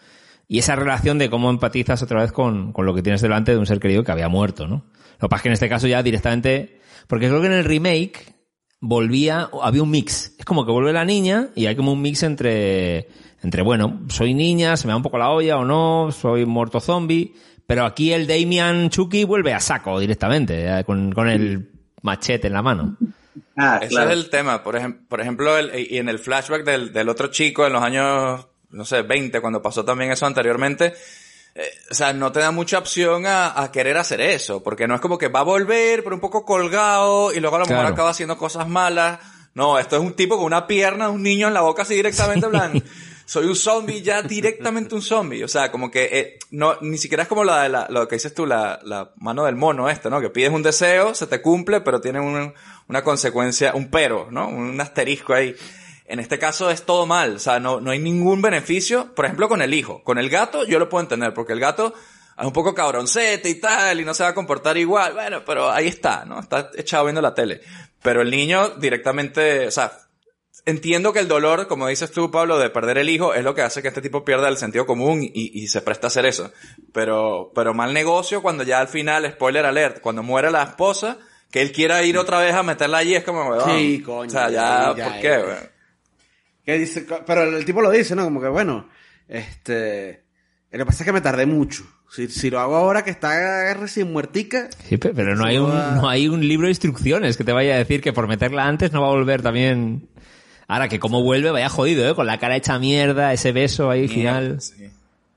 S2: Y esa relación de cómo empatizas otra vez con, con lo que tienes delante de un ser querido que había muerto, ¿no? Lo que pasa es que en este caso ya directamente, porque creo que en el remake volvía, había un mix. Es como que vuelve la niña y hay como un mix entre, entre bueno, soy niña, se me da un poco la olla o no, soy muerto zombie, pero aquí el Damian Chucky vuelve a saco directamente, eh, con, con el machete en la mano.
S8: Ah,
S1: Ese
S8: claro.
S1: es el tema. Por, ejem- por ejemplo, el- y en el flashback del, del otro chico en los años, no sé, 20, cuando pasó también eso anteriormente, eh, o sea, no te da mucha opción a, a querer hacer eso, porque no es como que va a volver, pero un poco colgado, y luego a lo mejor
S2: Claro.
S1: acaba haciendo cosas malas. No, esto es un tipo con una pierna, un niño en la boca así directamente, en plan, soy un zombie, ya directamente un zombie. O sea, como que eh, no, ni siquiera es como la de la, lo que dices tú, la, la mano del mono este, ¿no? Que pides un deseo, se te cumple, pero tiene un- una consecuencia, un pero, ¿no? Un asterisco ahí. En este caso es todo mal, o sea, no, no hay ningún beneficio. Por ejemplo, con el hijo. Con el gato yo lo puedo entender, porque el gato es un poco cabroncete y tal, y no se va a comportar igual. Bueno, pero ahí está, ¿no? Está echado viendo la tele. Pero el niño directamente, o sea, entiendo que el dolor, como dices tú, Pablo, de perder el hijo, es lo que hace que este tipo pierda el sentido común y, y se presta a hacer eso. Pero, pero mal negocio cuando ya al final, spoiler alert, cuando muere la esposa, que él quiera ir otra vez a meterla allí, es como, weón.
S3: Sí, coño,
S1: O sea, ya,
S3: ya,
S1: ¿por qué, weón?
S3: Que dice, pero el tipo lo dice, ¿no? Como que bueno, este, lo que pasa es que me tardé mucho. Si, si lo hago ahora que está recién muertica,
S2: Sí, pe- pero no hay, un, no hay un libro de instrucciones que te vaya a decir que por meterla antes no va a volver también. Ahora que como vuelve, vaya jodido, ¿eh? Con la cara hecha mierda, ese beso ahí final.
S1: Sí.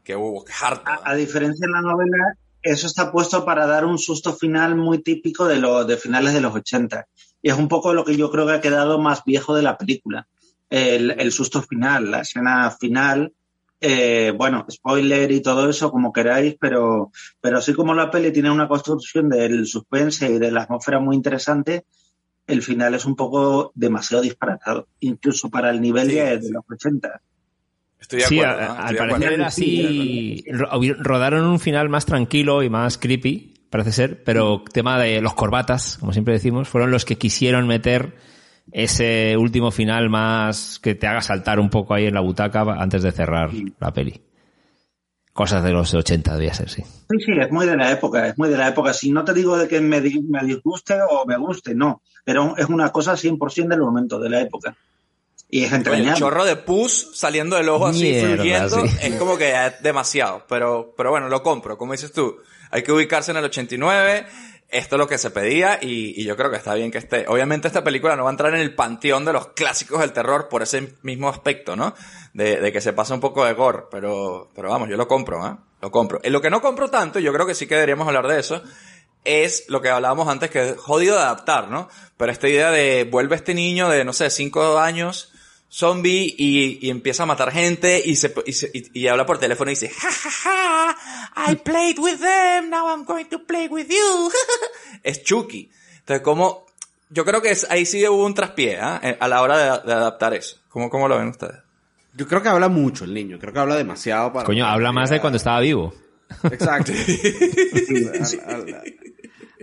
S1: Qué hubo, qué harto.
S8: A, a diferencia en la novela, eso está puesto para dar un susto final muy típico de los de finales de los 80. Y es un poco lo que yo creo que ha quedado más viejo de la película. El, el susto final, la escena final. eh, bueno, spoiler y todo eso, como queráis, pero, pero así como la peli tiene una construcción del suspense y de la atmósfera muy interesante, el final es un poco demasiado disparatado, incluso para el nivel
S1: Sí,
S8: de,
S1: sí.
S8: de los 80.
S1: Estoy de
S2: Sí,
S1: acuerdo.
S2: a-
S1: ¿no?
S2: al parecer era así. ro- Rodaron un final más tranquilo y más creepy. parece ser, pero tema de los corbatas, como siempre decimos, fueron los que quisieron meter ese último final más que te haga saltar un poco ahí en la butaca antes de cerrar la peli. Cosas de los 80 debía ser, sí.
S8: Sí, sí, es muy de la época, es muy de la época. Si no te digo de que me, di- me disguste o me guste, no. Pero es una cosa 100% del momento, de la época. Y es
S1: Oye, el
S8: entrañable.
S1: chorro de pus saliendo del ojo así
S2: Mierda,
S1: fluyendo
S2: sí.
S1: es como que es demasiado. Pero, pero bueno, lo compro. Como dices tú, hay que ubicarse en el 89. Esto es lo que se pedía y, y yo creo que está bien que esté. Obviamente esta película no va a entrar en el panteón de los clásicos del terror por ese mismo aspecto, ¿no? De, de que se pasa un poco de gore. Pero, pero vamos, yo lo compro, ¿eh? Lo compro. Lo que no compro tanto, yo creo que sí que deberíamos hablar de eso, es lo que hablábamos antes, que es jodido de adaptar, ¿no? Pero esta idea de vuelve este niño de, no sé, cinco años, zombie, y, y empieza a matar gente, y se, y, se- y- y habla por teléfono y dice, ja, ja, ja, I played with them, now I'm going to play with you. es Chucky. Entonces, como, yo creo que es- ahí sí hubo un traspié, ¿ah? Eh, A la hora de, de adaptar eso. ¿Cómo, ¿Cómo lo ven ustedes?
S3: Yo creo que habla mucho el niño. Creo que habla demasiado para...
S2: Coño, habla más de cuando estaba vivo.
S3: Exacto. habla, habla-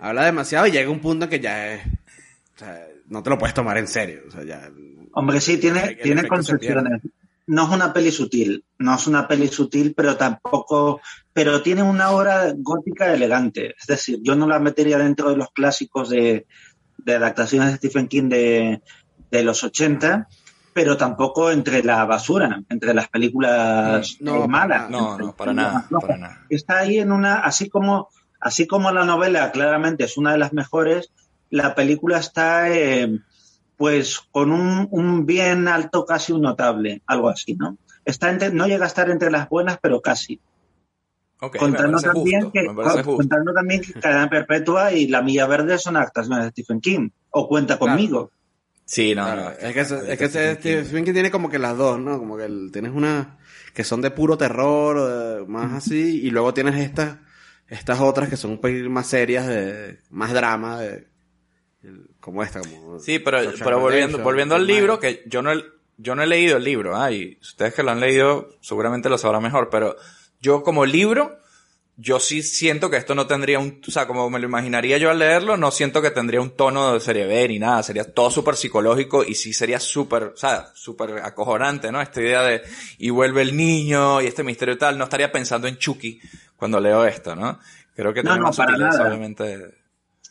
S3: habla demasiado y llega un punto en que ya es... O sea, no te lo puedes tomar en serio. O sea, ya...
S8: Hombre, sí, tiene, tiene. No es una peli sutil, no es una peli sutil, pero tampoco, pero tiene una obra gótica elegante. Es decir, yo no la metería dentro de los clásicos de, de adaptaciones de Stephen King de, de los 80, pero tampoco entre la basura, entre las películas
S3: No,
S8: malas.
S1: No, no, para nada,
S8: flojas.
S1: para nada.
S8: Está ahí en una, así como, así como la novela claramente es una de las mejores, la película está, eh, pues, con un, un bien alto, casi un notable, algo así, ¿no? Está entre- no llega a estar entre las buenas, pero casi.
S1: Ok, me
S8: contando, también
S1: justo,
S8: que, contando también que Cadena Perpetua y La Milla Verde son adaptaciones de Stephen King. O Cuenta conmigo.
S1: Sí, no,
S3: Claro,
S1: no.
S3: es que, es que ese Stephen King tiene como que las dos, ¿no? Como que el- tienes una que son de puro terror, eh, más así, y luego tienes estas estas otras que son un poquito más serias, de más drama, de, el- como esta. Como
S1: Sí, pero, pero volviendo, volviendo al libro, que yo no, he- yo no he leído el libro, ah, y ustedes que lo han leído seguramente lo sabrán mejor, pero yo como libro, yo sí siento que esto no tendría un, o sea, como me lo imaginaría yo al leerlo, no siento que tendría un tono de serie B ni nada, sería todo súper psicológico y sí sería súper, o sea, súper acojonante, ¿no? Esta idea de, y vuelve el niño y este misterio y tal, no estaría pensando en Chucky cuando leo esto, ¿no? Creo que
S8: No, no, para nada.
S1: obviamente.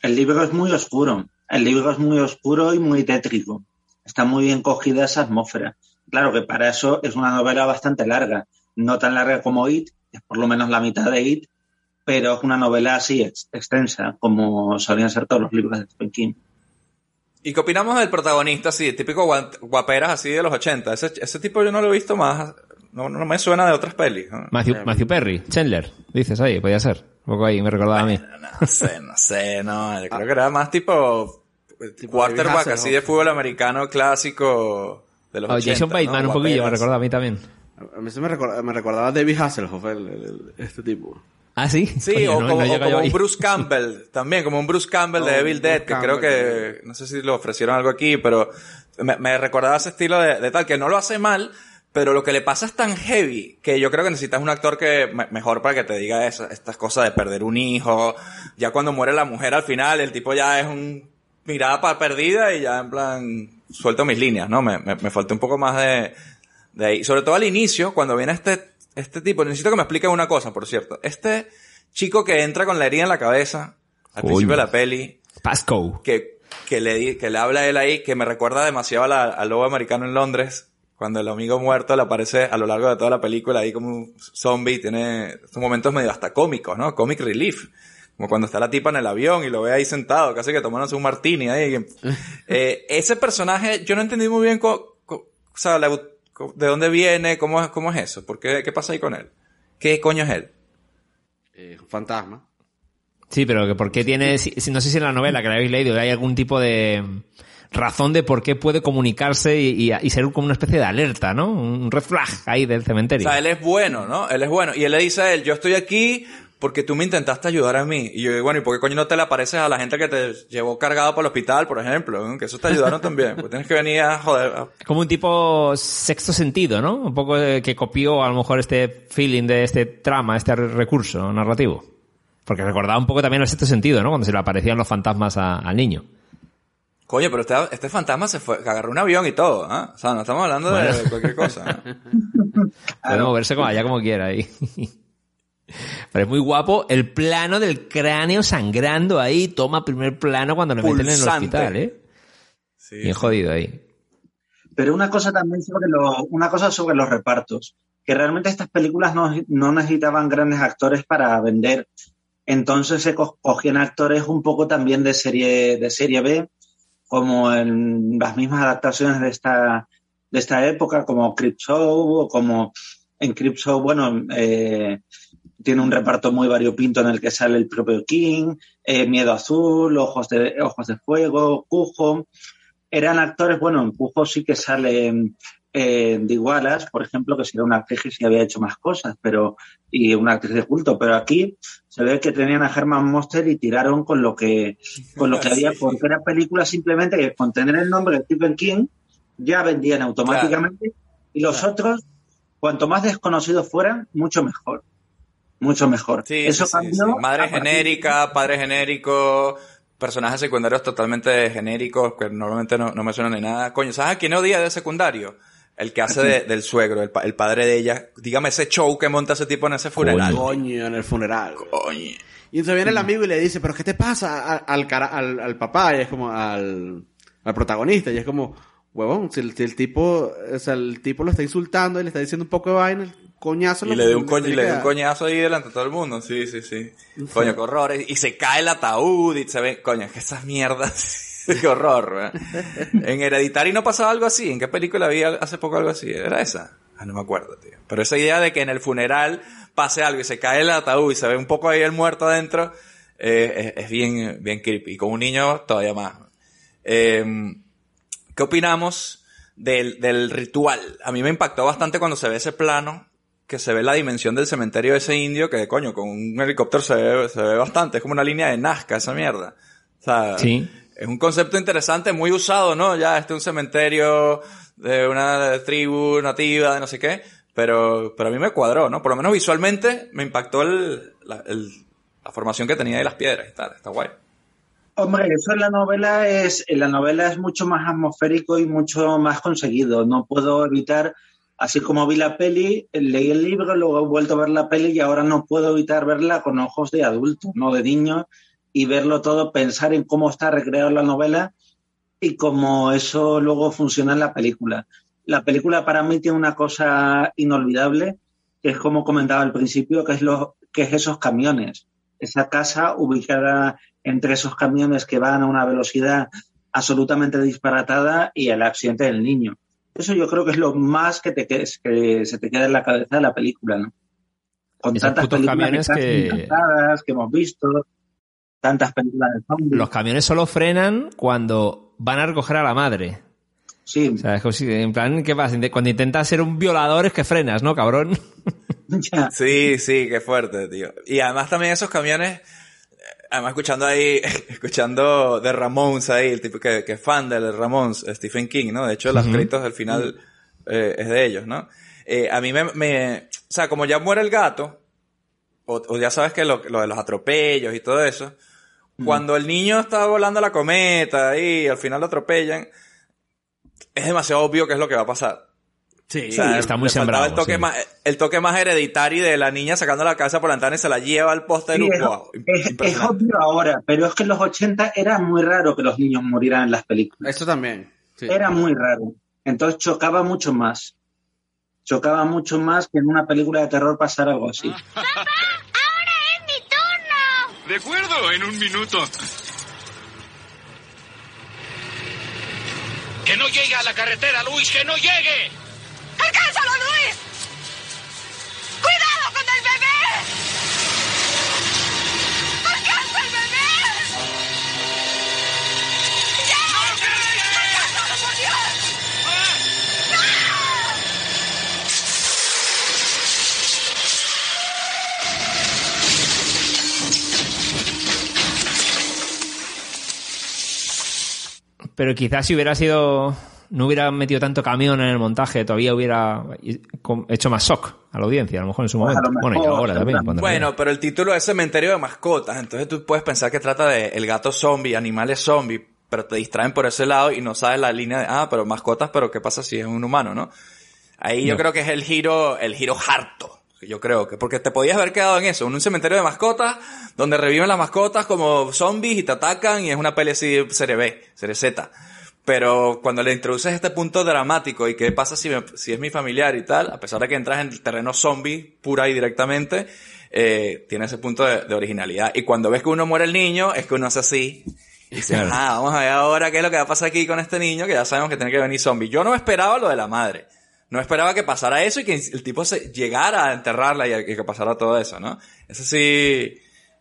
S8: El libro es muy oscuro. El libro es muy oscuro y muy tétrico. Está muy bien cogida esa atmósfera. Claro que para eso es una novela bastante larga. No tan larga como It, es por lo menos la mitad de It, pero es una novela así ex- extensa, como solían ser todos los libros de Stephen King.
S1: ¿Y qué opinamos del protagonista así, típico guaperas así de los 80? Ese, ese tipo yo no lo he visto más, no, no me suena de otras pelis. ¿no?
S2: Matthew, Matthew Perry, Chandler, dices ahí, podía ser. Un poco ahí, me recordaba a mí.
S1: No sé, no sé, no, yo creo que era más tipo,
S3: David
S1: quarterback así de fútbol americano clásico de los
S2: Oh,
S1: 80.
S2: Jason Bateman,
S1: ¿no?
S2: un poquillo, me recordaba a mí también.
S3: A mí se me, recorda- me recordaba a David Hasselhoff, el- el- el- este tipo.
S2: Ah, sí.
S1: Sí, o
S2: no-
S1: como,
S2: no
S1: o
S2: llega
S1: como un. Bruce Campbell, también, como un Bruce Campbell de
S3: Oh,
S1: Evil
S3: Bruce
S1: Dead, que creo que, no sé si lo ofrecieron algo aquí, pero me, me recordaba ese estilo de, de tal, que no lo hace mal, pero lo que le pasa es tan heavy, que yo creo que necesitas un actor que, me- mejor para que te diga esa- estas cosas de perder un hijo, ya cuando muere la mujer al final, el tipo ya es un mirada para perdida y ya en plan, suelto mis líneas, ¿no? Me, me, me falta un poco más de, de ahí. Sobre todo al inicio, cuando viene este, este tipo, necesito que me explique una cosa, por cierto. Este chico que entra con la herida en la cabeza, al principio de la peli,
S2: Pasco.
S1: que, que le, que le habla a él ahí, que me recuerda demasiado a la- al lobo americano en Londres, cuando el amigo muerto le aparece a lo largo de toda la película ahí como un zombie, tiene estos momentos medio hasta cómicos, ¿no? Comic relief. Como cuando está la tipa en el avión y lo ve ahí sentado, casi que tomándose un martini ahí. Eh, ese personaje, yo no entendí muy bien co- co- o sea, la- co- de dónde viene, cómo, es- cómo es eso, ¿Por qué, qué pasa ahí con él. ¿Qué coño es él?
S3: Eh, un fantasma.
S2: Sí, pero que por qué tiene, si- si- no sé si en la novela que la habéis leído hay algún tipo de razón de por qué puede comunicarse y, y- y ser como una especie de alerta, ¿no? Un red flag ahí del
S1: O
S2: cementerio.
S1: sea, él es bueno, ¿no? Él es bueno. Y él le dice a él, yo estoy aquí porque tú me intentaste ayudar a mí. Y yo digo, bueno, ¿y por qué coño no te le apareces a la gente que te llevó cargado para el hospital, por ejemplo? ¿no? Que eso te ayudaron también. Pues tienes que venir a joder. a-
S2: Como un tipo sexto sentido, ¿no? Un poco eh, que copió a lo mejor este feeling de este trama, este re- recurso narrativo. Porque recordaba un poco también el sexto sentido, ¿no? Cuando se le aparecían los fantasmas a- al niño.
S1: Coño, pero este, este fantasma se fue, agarró un avión y todo, ¿ah? O sea, no estamos hablando de cualquier cosa. ¿eh?
S2: Puede moverse como allá como quiera ahí. Pero es muy guapo el plano del cráneo sangrando ahí. Toma primer plano cuando le meten en el hospital, ¿eh?
S1: Sí,
S2: Bien jodido ahí.
S8: Pero una cosa también sobre, lo- una cosa sobre los repartos, que realmente estas películas no, no necesitaban grandes actores para vender. Entonces se co- cogían actores un poco también de serie, de serie B, como en las mismas adaptaciones de esta, de esta época, como Crip Show, o como en Crip Show, bueno, eh, tiene un reparto muy variopinto en el que sale el propio King, eh, Miedo Azul, Ojos de, Ojos de Fuego, Cujo. Eran actores, bueno, en Cujo sí que sale eh, de Igualas, por ejemplo, que sería una actriz sí había hecho más cosas, pero y una actriz de culto, pero aquí se ve que tenían a Herman Monster y tiraron con lo que con lo que había, porque era película simplemente que con tener el nombre de Stephen King ya vendían automáticamente y los otros, cuanto más desconocidos fueran, mucho mejor. Mucho mejor.
S1: Sí,
S8: Eso
S1: sí, sí,
S8: cambió
S1: sí.
S8: a
S1: Madre genérica, padre genérico, personajes secundarios totalmente genéricos que normalmente no, no me suenan de nada. Coño, ¿sabes a quién odia de secundario? El que hace de- del suegro, el, pa- el padre de ella. Dígame ese show que monta ese tipo en ese funeral.
S3: Coño, en el funeral.
S1: Coño.
S3: Y entonces viene el amigo y le dice, pero ¿qué te pasa al, cara- al, al papá? Y es como al, al protagonista. Y es como, huevón, si el, si el tipo, o sea, el tipo lo está insultando y le está diciendo un poco de vaina, el coñazo
S1: Y le dio un, coño, le un coñazo ahí delante de todo el mundo. Sí, sí, sí. Coño, qué horror. Y se cae el ataúd y se ve, coño, es que esas mierdas. qué horror. En Hereditary no pasaba algo así. ¿En qué película había hace poco algo así? ¿Era esa? Ah, no me acuerdo, tío. Pero esa idea de que en el funeral pase algo y se cae el ataúd y se ve un poco ahí el muerto adentro, eh, es, es bien, bien creepy. Y con un niño todavía más. Eh, ¿Qué opinamos del, del ritual? A mí me impactó bastante cuando se ve ese plano, que se ve la dimensión del cementerio de ese indio, que coño, con un helicóptero se ve, se ve bastante, es como una línea de Nazca esa mierda. O sea,
S2: Sí.
S1: Es un concepto interesante, muy usado, ¿no? Ya este es un cementerio de una tribu nativa, de no sé qué, pero, pero a mí me cuadró, ¿no? Por lo menos visualmente me impactó el, la, formación que tenía de las piedras y tal, está guay.
S8: Hombre, eso en la novela es, en la novela es mucho más atmosférico y mucho más conseguido. No puedo evitar, así como vi la peli, leí el libro, luego he vuelto a ver la peli y ahora no puedo evitar verla con ojos de adulto, no de niño, y verlo todo, pensar en cómo está recreado la novela y cómo eso luego funciona en la película. La película para mí tiene una cosa inolvidable, que es como comentaba al principio, que es, lo, que es esos camiones. Esa casa ubicada entre esos camiones que van a una velocidad absolutamente disparatada y el accidente del niño. Eso yo creo que es lo más que, te, que, que se te queda en la cabeza de la película, ¿no? Con
S2: Esos
S8: tantas películas
S2: que
S8: hemos visto, tantas películas de zombies.
S2: Los camiones solo frenan cuando van a recoger a la madre.
S8: Sí,
S2: O sea, es como si, en plan, ¿qué pasa? Cuando intentas ser un violador es que frenas, ¿no, cabrón?
S8: ya.
S1: Sí, sí, qué fuerte, tío. Y además también esos camiones, eh, además escuchando ahí, escuchando de Ramones ahí, el tipo que, que es fan de Ramones, Stephen King, ¿no? De hecho, los créditos al final eh, es de ellos, ¿no? Eh, a mí me, me, o sea, como ya muere el gato, o, o ya sabes que lo, lo de los atropellos y todo eso, cuando el niño está volando la cometa y al final lo atropellan, es demasiado obvio qué es lo que va a pasar.
S3: Sí,
S1: O sea,
S2: está muy sembrado,
S1: El toque,
S2: sí.
S1: más, el toque más hereditario de la niña sacando la cabeza por la ventana y se la lleva al póster.
S8: Sí, es,
S1: wow,
S8: es- es obvio ahora, pero es que en los 80 era muy raro que los niños murieran en las películas.
S3: Eso también. sí.
S8: Era muy raro. Entonces chocaba mucho más. Chocaba mucho más que en una película de terror pasara algo así.
S6: ¡Ahora es mi turno!
S10: De acuerdo, en un minuto. Que no llegue a la carretera, Luis, que no llegue.
S2: Pero quizás si hubiera sido no hubiera metido tanto camión en el montaje, todavía hubiera hecho más shock a la audiencia, a lo mejor en su
S8: Pues
S2: momento. Bueno, y ahora también.
S1: Bueno, pero el título es Cementerio de Mascotas, entonces tú puedes pensar que trata de el gato zombie, animales zombie, pero te distraen por ese lado y no sabes la línea de, ah, pero mascotas, pero ¿qué pasa si es un humano, no? Ahí yo creo que es el giro, el giro harto. Yo creo que, porque te podías haber quedado en eso, en un cementerio de mascotas, donde reviven las mascotas como zombies y te atacan y es una peli así, serie B, serie Z. Pero cuando le introduces este punto dramático y qué pasa si, me- si es mi familiar y tal, a pesar de que entras en el terreno zombie pura y directamente, eh, tiene ese punto de, de originalidad. Y cuando ves que uno muere el niño, es que uno hace así. Y dices,
S2: Claro.
S1: ah, vamos a ver ahora qué es lo que va a pasar aquí con este niño, que ya sabemos que tiene que venir zombie. Yo no esperaba lo de la madre. No esperaba que pasara eso y que el tipo se llegara a enterrarla y, y que pasara todo eso, ¿no? Eso sí,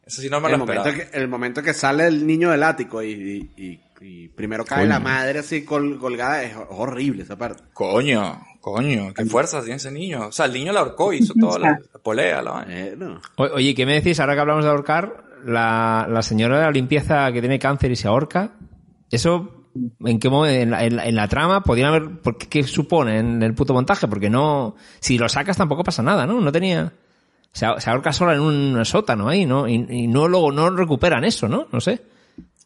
S1: eso sí no me
S3: el,
S1: lo
S3: momento
S1: esperaba.
S3: que, el momento que sale el niño del ático y, y- y- y primero cae
S2: Coño.
S3: la madre así col- colgada, es horrible esa parte.
S1: Coño, coño, qué fuerza tiene ese niño. O sea, el niño la ahorcó, hizo toda la, la polea, la.
S3: Eh, no.
S2: O- Oye, ¿qué me decís ahora que hablamos de ahorcar? La, la señora de la limpieza que tiene cáncer y se ahorca. ¿Eso en qué momento? En la, en la- en la trama podrían haber. ¿por qué, ¿Qué supone en el puto montaje? Porque no. Si lo sacas tampoco pasa nada, ¿no? No tenía. Se, se ahorca sola en un sótano ahí, ¿no? Y, y no luego no recuperan eso, ¿no? No sé.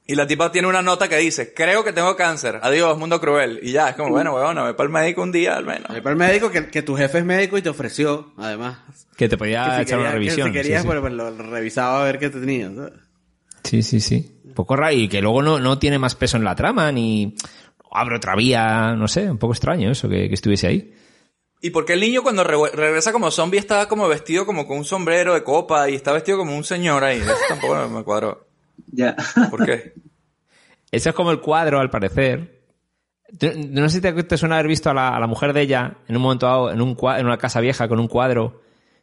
S1: Y la tipa tiene una nota que dice, creo que tengo cáncer, adiós, mundo cruel. Y ya, es como, bueno, weón, ve para el médico un día al menos.
S3: Ve para el médico que, que tu jefe es médico y te ofreció, además.
S2: Que te podía
S3: que si
S2: echar una revisión.
S3: Que si querías,
S2: sí, sí.
S3: pues, pues, lo revisaba a ver qué te tenías. ¿sabes?
S2: Sí, sí, sí. Poco raro. Y que luego no, no tiene más peso en la trama, ni abre otra vía, no sé, un poco extraño eso, que, que estuviese ahí.
S1: ¿Y por qué el niño cuando re- regresa como zombie está como vestido como con un sombrero de copa y está vestido como un señor ahí? Eso tampoco me- me cuadró.
S8: Ya.
S1: ¿Por qué?
S2: Eso es como el cuadro, al parecer. No sé si te, te suena haber visto a la, a la mujer de ella en un momento dado en, un, en una casa vieja con un cuadro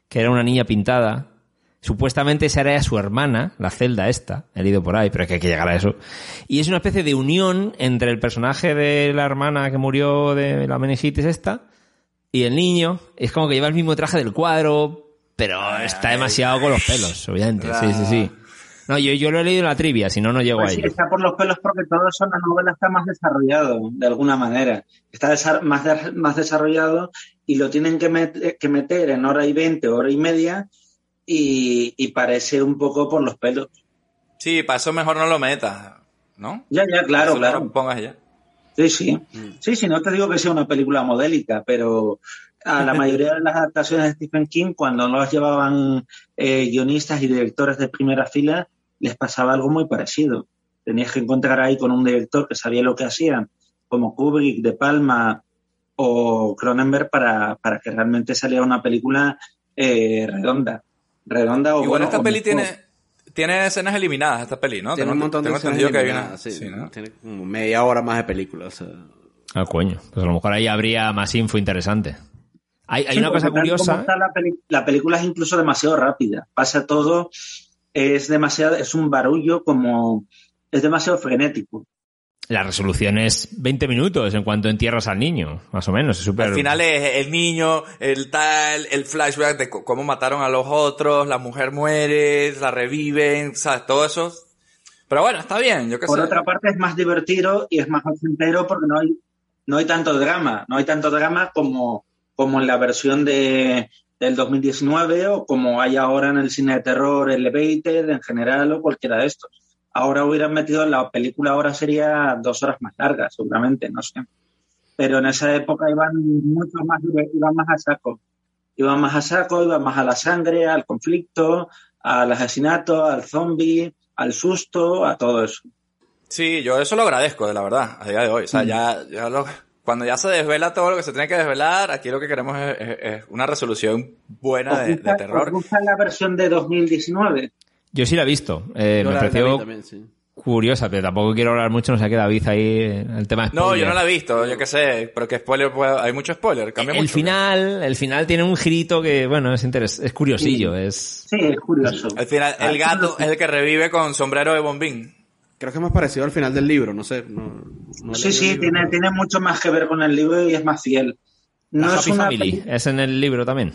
S2: que era una niña pintada. Supuestamente esa era su hermana, la celda esta. He leído por ahí, pero es que hay que llegar a eso. Y es una especie de unión entre el personaje de la hermana que murió de la meningitis esta y el niño. Es como que lleva el mismo traje del cuadro, pero está demasiado con los pelos, obviamente. Sí, sí, sí. No, yo, yo lo he leído en la trivia, si no, no llego
S8: Pues
S2: a
S8: sí,
S2: ello.
S8: está por los pelos porque todo eso en la novela está más desarrollado, de alguna manera. Está desa- más, de- más desarrollado y lo tienen que, met- que meter en hora y veinte, hora y media y, y parece un poco por los pelos.
S1: Sí, para eso mejor no lo metas, ¿no?
S8: Ya, ya, claro,
S1: Eso no
S8: claro.
S1: lo pongas ya.
S8: Sí, sí. Sí, sí, no te digo que sea una película modélica, pero a la mayoría de las adaptaciones de Stephen King, cuando no las llevaban eh, guionistas y directores de primera fila, les pasaba algo muy parecido. Tenías que encontrar ahí con un director que sabía lo que hacían, como Kubrick, De Palma o Cronenberg, para, para que realmente saliera una película eh, redonda. Redonda o
S1: Igual
S8: bueno,
S1: esta
S8: o
S1: peli
S8: mejor.
S1: tiene, tiene escenas eliminadas, esta peli, ¿no?
S3: Tiene
S1: Tengo-
S3: un montón de escenas
S1: que hay una-
S3: eliminadas, sí.
S1: sí, ¿no?
S3: Tiene como media hora más de película. o sea.
S2: Ah, coño. Pues a lo mejor ahí habría más info interesante. Hay, hay
S8: Sí,
S2: una cosa curiosa.
S8: está la, la película es incluso demasiado rápida. Pasa todo, es demasiado, es un barullo como, es demasiado frenético.
S2: La resolución es 20 minutos en cuanto entierras al niño, más o menos. Es súper.
S1: Al final es el niño, el tal, el flashback de cómo mataron a los otros, la mujer muere, la reviven, ¿sabes? Todo eso. Pero bueno, está bien, yo qué
S8: Por
S1: sé.
S8: otra parte es más divertido y es más ochentero porque no hay, no hay tanto drama, no hay tanto drama como, como en la versión de, del 2019 o como hay ahora en el cine de terror Elevated en general o cualquiera de estos. Ahora hubieran metido en la película, ahora sería dos horas más larga, seguramente, no sé. Pero en esa época iban mucho más, iban más a saco. Iban más a saco, iban más a la sangre, al conflicto, al asesinato, al zombie, al susto, a todo eso.
S1: Sí, yo eso lo agradezco, de la verdad, a día de hoy. O sea,
S8: Mm.
S1: ya, ya lo, cuando ya se desvela todo lo que se tiene que desvelar, aquí lo que queremos es, es- es una resolución buena
S8: ¿Os
S1: de, de
S8: gusta, os
S1: terror.
S8: gusta la versión de 2019?
S2: Yo sí la he visto. Eh,
S3: Yo
S2: me
S3: la- la vi
S2: pareció
S3: también, sí.
S2: curiosa, pero tampoco quiero hablar mucho, no sé qué David ahí en el tema
S1: No, yo no la he visto, yo qué sé, pero que spoiler, puede- hay mucho spoiler, cambia
S2: el
S1: mucho.
S2: final, el final tiene un girito que, bueno, es interes es curiosillo, es...
S8: Sí, es curioso.
S1: Al final, el gato es el que revive con sombrero de bombín.
S3: Creo que es más parecido al final del libro, no sé. No, no he
S8: Sí, sí,
S3: libro,
S8: tiene,
S3: pero-
S8: tiene mucho más que ver con el libro y es más fiel. No
S2: la
S8: es
S2: Happy
S8: una
S2: Family, es en el libro también.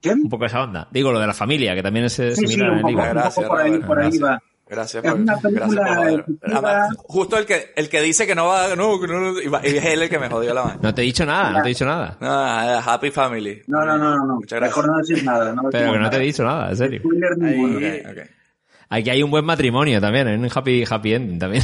S8: ¿Qué?
S2: Un poco esa onda. Digo, lo de la familia, que también es eh,
S8: Sí, sí,
S2: similar en el
S8: un poco
S1: Gracias,
S8: por ahí,
S1: Robert,
S8: por ahí
S2: gracias.
S8: va.
S1: Gracias
S8: Es
S1: por,
S8: una
S1: gracias por. Además, justo el que, el que dice que no va, no, que no, y es él el que me jodió la mano.
S2: No te he dicho nada, no te he dicho nada.
S1: Ah, happy Family.
S8: No, no, no, no. no.
S1: Muchas gracias.
S8: Mejor no decir nada. No
S2: Pero que no te he dicho nada, en serio. Aquí hay un buen matrimonio también, hay un happy, happy ending también.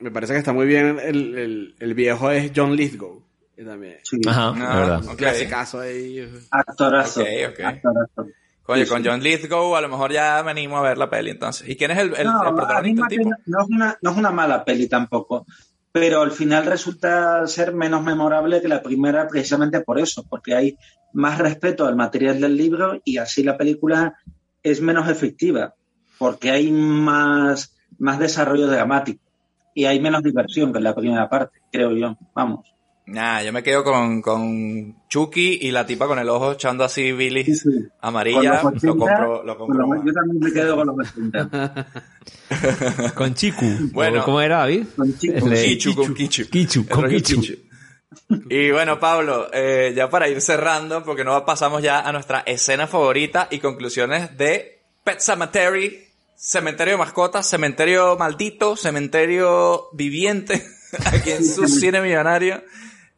S3: Me parece que está muy bien el, el, el viejo es John Lithgow. También.
S8: Sí.
S2: Ajá, es verdad.
S3: Un clasicazo ahí.
S8: Actorazo.
S1: Ok, ok.
S8: Actorazo.
S1: Coño,
S8: Sí,
S1: con
S8: sí.
S1: John Lithgow a lo mejor ya me animo a ver la peli entonces. ¿Y quién es el, el,
S8: no,
S1: el protagonista, tipo?
S8: no, es una, no es una mala peli tampoco, pero al final resulta ser menos memorable que la primera precisamente por eso, porque hay más respeto al material del libro y así la película es menos efectiva, porque hay más, más desarrollo dramático y hay menos diversión que en la primera parte, creo yo. Vamos.
S1: Nah, yo me quedo con, con Chucky y la tipa con el ojo echando así Billy
S8: Sí, sí.
S1: amarilla.
S8: Con
S1: lo
S8: 80,
S1: compro, lo
S8: con
S1: compro.
S8: los- yo también me quedo con los 80.
S2: Con Chiku.
S1: Bueno.
S2: ¿O ¿Cómo era, David?
S8: Con Chiku.
S2: De-
S1: Kichu, con Kichu.
S2: Con Kichu.
S1: Y bueno, Pablo, eh, ya para ir cerrando, porque no pasamos ya a nuestra escena favorita y conclusiones de Pet Cemetery, Cementerio de Mascotas, Cementerio Maldito, Cementerio Viviente, aquí en su cine millonario.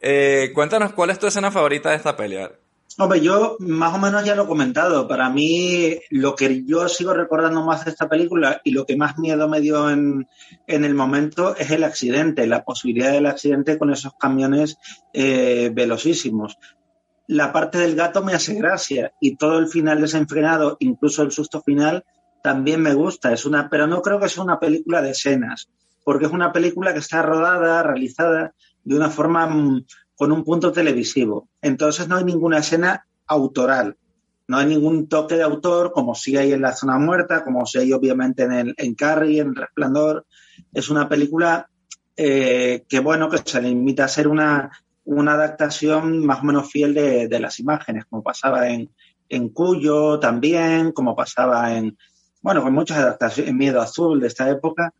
S1: Eh, cuéntanos cuál es tu escena favorita de esta peli. A ver.
S8: Hombre, yo más o menos ya lo he comentado. Para mí, lo que yo sigo recordando más de esta película y lo que más miedo me dio en, en el momento es el accidente, la posibilidad del accidente con esos camiones eh, velocísimos. La parte del gato me hace gracia y todo el final desenfrenado, incluso el susto final, también me gusta. Es una, pero no creo que sea una película de escenas, porque es una película que está rodada, realizada de una forma mm, con un punto televisivo. Entonces no hay ninguna escena autoral. No hay ningún toque de autor, como sí hay en La Zona Muerta, como sí hay obviamente en, el, en Carrie, en Resplandor. Es una película eh, que, bueno, que se limita a ser una, una adaptación más o menos fiel de, de las imágenes, como pasaba en, en Cuyo también, como pasaba en, bueno, con muchas adaptaciones, en Miedo Azul de esta época.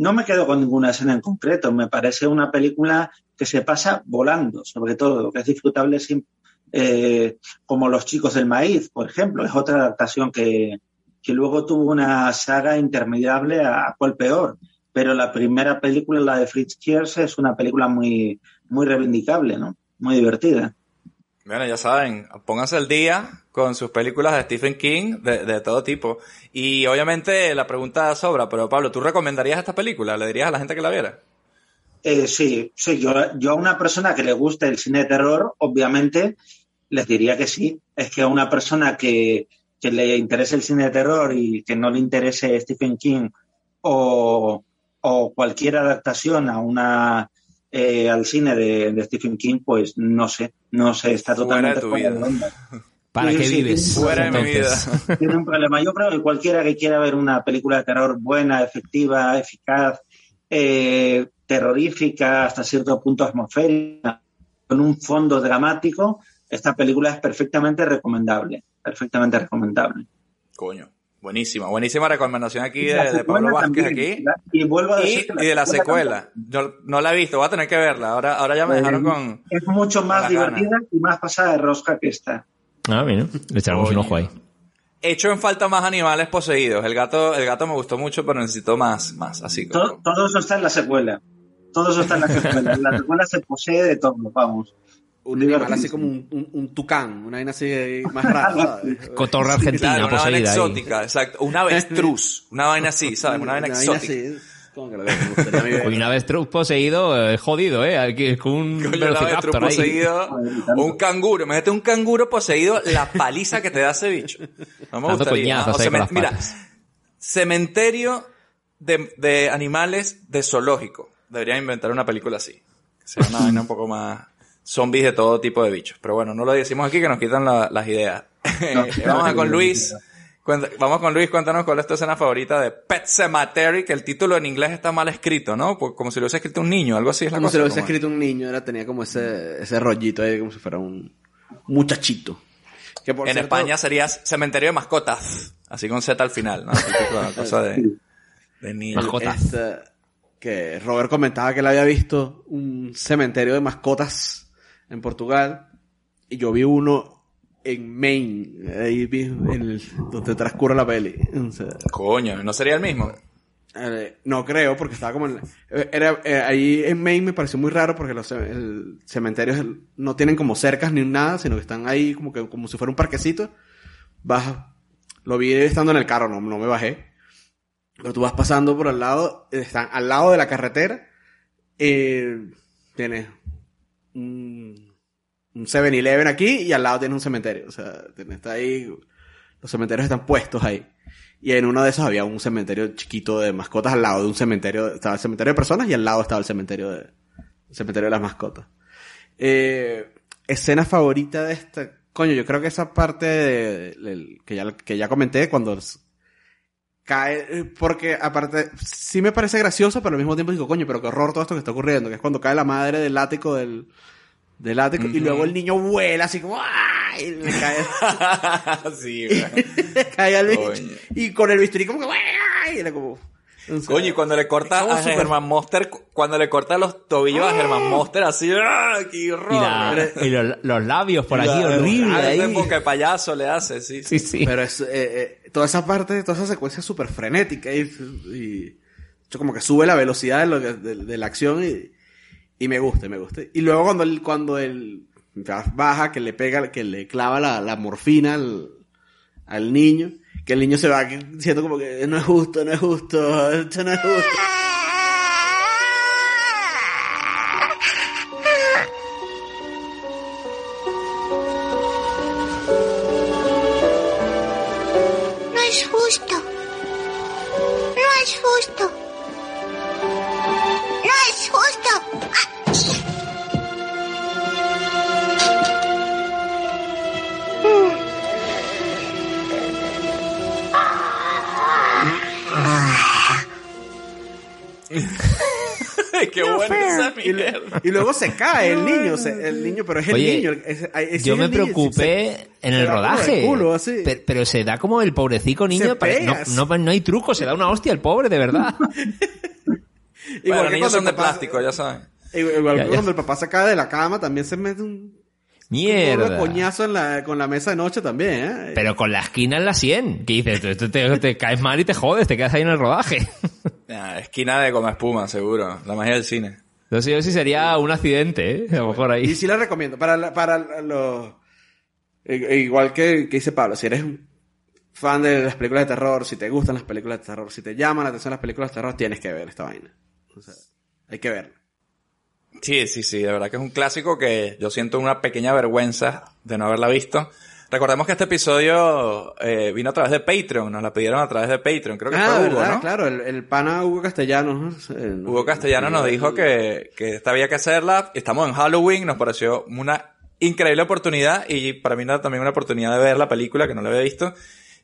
S8: No me quedo con ninguna escena en concreto. Me parece una película que se pasa volando, sobre todo, que es disfrutable eh, como Los chicos del maíz, por ejemplo. Es otra adaptación que, que luego tuvo una saga intermediable a cuál peor. Pero la primera película, la de Fritz Kiers, es una película muy, muy reivindicable, ¿no? Muy divertida.
S1: Bueno, ya saben, pónganse el día con sus películas de Stephen King de, de todo tipo. Y obviamente la pregunta sobra, pero Pablo, ¿tú recomendarías esta película? ¿Le dirías a la gente que la viera?
S8: Eh, sí, sí, yo, yo a una persona que le guste el cine de terror, obviamente, les diría que sí. Es que a una persona que, que le interese el cine de terror y que no le interese Stephen King o, o cualquier adaptación a una eh, al cine de, de Stephen King, pues no sé, no sé, está
S1: Fuera de
S8: totalmente
S1: tu
S8: fuera de
S1: vida.
S8: onda.
S2: ¿Para
S8: Sí,
S2: qué
S8: sí,
S2: vives?
S1: Fuera de mi vida.
S8: Tiene un problema. Yo creo que cualquiera que quiera ver una película de terror buena, efectiva, eficaz, eh, terrorífica, hasta cierto punto atmosférica, con un fondo dramático, esta película es perfectamente recomendable. Perfectamente recomendable.
S1: Coño. Buenísima, buenísima recomendación aquí
S8: Y
S1: de, Pablo Vázquez
S8: también.
S1: aquí.
S8: Y vuelvo a
S1: Y,
S8: decir que
S1: y de la
S8: secuela.
S1: Yo no la he visto, voy a tener que verla. Ahora, ahora ya me dejaron con...
S8: es mucho más
S1: ganas.
S8: divertida y más pasada de rosca que esta.
S2: Ah, mira, le echaremos un ojo ahí.
S1: Hecho en falta más animales poseídos. El gato, el gato me gustó mucho, pero necesito más, más, así como...
S8: Todo, todo eso está en la secuela. Todo eso está en la secuela. En la secuela se posee de todo, vamos.
S3: Un animal así como un, un, un tucán, una vaina así más rara, ¿sabes?
S2: Cotorra argentina
S1: Claro, una vaina
S2: ahí.
S1: exótica, exacto. Una avestruz, una vaina así, ¿sabes? Una vaina exótica.
S3: así, como que lo que me gustaría a mí ver.
S2: Hoy una vez Trump poseído, eh, jodido, ¿eh? Aquí, con un
S1: Coño, una avestruz
S2: velociraptor ahí.
S1: poseído, o un canguro. Imagínate un canguro poseído, la paliza que te da ese bicho. No me
S2: Dando
S1: gustaría. mira, cementerio de, de animales de zoológico. Deberían inventar una película así. Que sea una vaina un poco más zombies de todo tipo de bichos. Pero bueno, no lo decimos aquí que nos quitan la- las ideas. Vamos a con Luis. Cuenta- Vamos con Luis, cuéntanos cuál es tu escena favorita de Pet Cemetery, que el título en inglés está mal escrito, ¿no? Como si lo hubiese escrito un niño, algo así es la
S3: Como
S1: cosa.
S3: si lo hubiese escrito un niño, era, tenía como ese, ese rollito ahí, como si fuera un muchachito. Que por
S1: En
S3: cierto,
S1: España sería Cementerio de Mascotas, así con Z al final, ¿no? Típico cosa de, de niño.
S2: Mascotas.
S3: este, que Robert comentaba que él había visto un cementerio de mascotas en Portugal y yo vi uno en Maine, ahí vi en el- donde transcurre la peli. O sea,
S1: Coño, ¿no sería el mismo?
S3: Eh, no creo, porque estaba como en... eh, Era, eh, ahí en Maine me pareció muy raro porque los el- cementerios no tienen como cercas ni nada, sino que están ahí como que como si fuera un parquecito. Baja. Lo vi estando en el carro, no, no me bajé. Pero tú vas pasando por al lado, están al lado de la carretera. Eh, tienes un, un 7-Eleven aquí y al lado tienes un cementerio. O sea, está ahí, los cementerios están puestos ahí. Y en uno de esos había un cementerio chiquito de mascotas al lado de un cementerio, estaba el cementerio de personas y al lado estaba el cementerio de, el cementerio de las mascotas. Eh, escena favorita de esta, coño, yo creo que esa parte de- del- que ya, que ya comenté cuando cae, eh, porque aparte, sí me parece gracioso, pero al mismo tiempo digo, coño, pero qué horror todo esto que está ocurriendo, que es cuando cae la madre del ático del, del ático y luego el niño vuela así como, ¡ay! Y le cae,
S1: sí,
S3: cae al bicho. Y con el bisturí como que, ¡ay! Y era como, o sea,
S1: Coño, y cuando le corta a
S3: súper-
S1: Germán Monster, cuando le corta los tobillos a Germán Monster, así, ¡ah! ¡Qué horror!
S2: Y, la- y los, los labios por aquí,
S1: La-
S2: horrible.
S1: Ah,
S2: ahí.
S1: boca de payaso le hace, sí.
S2: Sí, sí.
S3: Pero es, eh, eh, toda esa parte, toda esa secuencia es súper frenética y, y como que sube la velocidad de, lo que- de, de la acción y, y me gusta, me gusta. Y luego cuando el, cuando el baja, que le pega, que le clava la, la morfina al, al niño, que el niño se va diciendo como que no es justo, no es justo, esto no es justo. Y, luego se cae el niño, se- el niño, pero es el
S2: Oye,
S3: niño. es- es-
S2: Yo me
S3: niño,
S2: preocupé
S3: se-
S2: en el rodaje.
S3: culo, así.
S2: Pero, pero se da como el pobrecico niño.
S3: Se
S2: pare- no, no, no hay truco, se da una hostia el pobre, de verdad.
S1: Bueno,
S3: que
S1: los niños son de plástico, ya saben.
S3: Igual igual
S2: Ya,
S3: que
S2: ya.
S3: cuando el papá se cae de la cama, también se mete un un
S2: Mierda.
S3: coñazo en la, con la mesa de noche también, ¿eh?
S2: Pero con la esquina en la 100. Que dices, te, te caes mal y te jodes, te quedas ahí en el rodaje.
S1: Ah, esquina de goma espuma, seguro. La magia del cine.
S2: Entonces yo sí sería un accidente, ¿eh? A lo mejor
S3: Y
S2: ahí.
S3: sí la recomiendo. Para, la- para los... e- Igual que, que dice Pablo, si eres un fan de las películas de terror, si te gustan las películas de terror, si te llaman la atención las películas de terror, tienes que ver esta vaina. O sea, hay que verla.
S1: Sí, sí, sí, de verdad que es un clásico que yo siento una pequeña vergüenza de no haberla visto. Recordemos que este episodio eh, vino a través de Patreon, nos la pidieron a través de Patreon, creo que
S3: ah,
S1: fue Hugo,
S3: ¿verdad?
S1: ¿no?
S3: Claro, el, el pana Hugo Castellanos. ¿no?
S1: Hugo Castellano nos dijo que, que esta había que hacerla. Estamos en Halloween, nos pareció una increíble oportunidad y para mí era también una oportunidad de ver la película que no la había visto.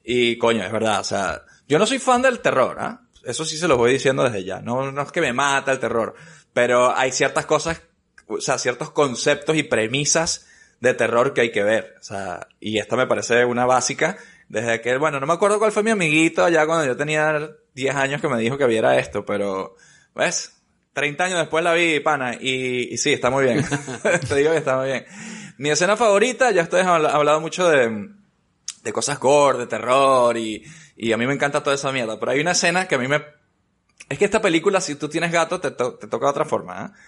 S1: Y coño, es verdad, o sea, yo no soy fan del terror, ¿ah? Eso sí se los voy diciendo desde ya. No, no es que me mata el terror, pero hay ciertas cosas, o sea, ciertos conceptos y premisas de terror que hay que ver. O sea, y esta me parece una básica. Desde que, bueno, no me acuerdo cuál fue mi amiguito allá cuando yo tenía 10 años que me dijo que viera esto, pero, ¿ves? 30 años después la vi, pana, y, y sí, está muy bien. Te digo que está muy bien. Mi escena favorita, ya ustedes han habla- hablado mucho de, de cosas gore, de terror, y, y a mí me encanta toda esa mierda. Pero hay una escena que a mí me... Es que esta película, si tú tienes gato, te, to- te toca de otra forma, ¿eh?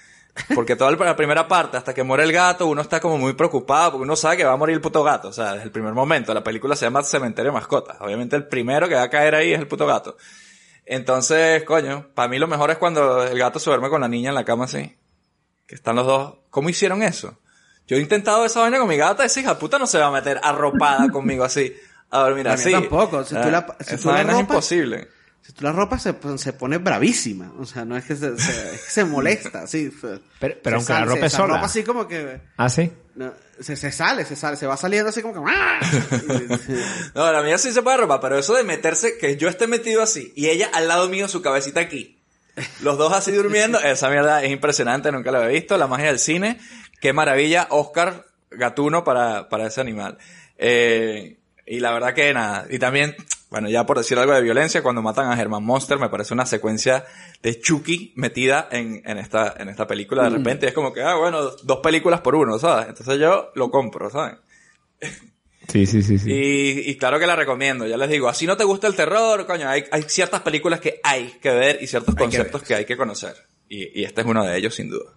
S1: Porque toda la primera parte, hasta que muere el gato, uno está como muy preocupado, porque uno sabe que va a morir el puto gato. O sea, desde el primer momento. La película se llama Cementerio de Mascotas. Obviamente el primero que va a caer ahí es el puto gato. Entonces, coño, para mí lo mejor es cuando el gato se duerme con la niña en la cama así. Que están los dos. ¿Cómo hicieron eso? Yo he intentado esa vaina con mi gata, esa hija puta no se va a meter arropada conmigo así. A dormir así.
S3: tampoco. Si tú la- si
S1: esa
S3: tú la
S1: vaina es imposible.
S3: Si tú la ropa se, se pone bravísima. O sea, no es que se, se- es que se molesta, sí.
S2: Pero, pero aunque la ropa es sola.
S3: ropa así como que...
S2: Ah, sí.
S3: no, se, se sale, se sale, se va saliendo así como que... ¡ah!
S1: No, la mía sí se puede robar, pero eso de meterse, que yo esté metido así y ella al lado mío, su cabecita aquí. Los dos así durmiendo, esa mierda es impresionante, nunca la había visto. La magia del cine, qué maravilla, Oscar Gatuno para, para ese animal. Eh, y la verdad que nada, y también, bueno, ya por decir algo de violencia, cuando matan a Herman Monster, me parece una secuencia de Chucky metida en, en esta, en esta película de repente. Y es como que, ah, bueno, dos películas por uno, ¿sabes? Entonces yo lo compro, ¿sabes?
S2: Sí, sí, sí, sí.
S1: Y, y claro que la recomiendo, ya les digo, así no te gusta el terror, coño, hay, hay ciertas películas que hay que ver y ciertos conceptos que, hay que conocer. Y, y este es uno de ellos, sin duda.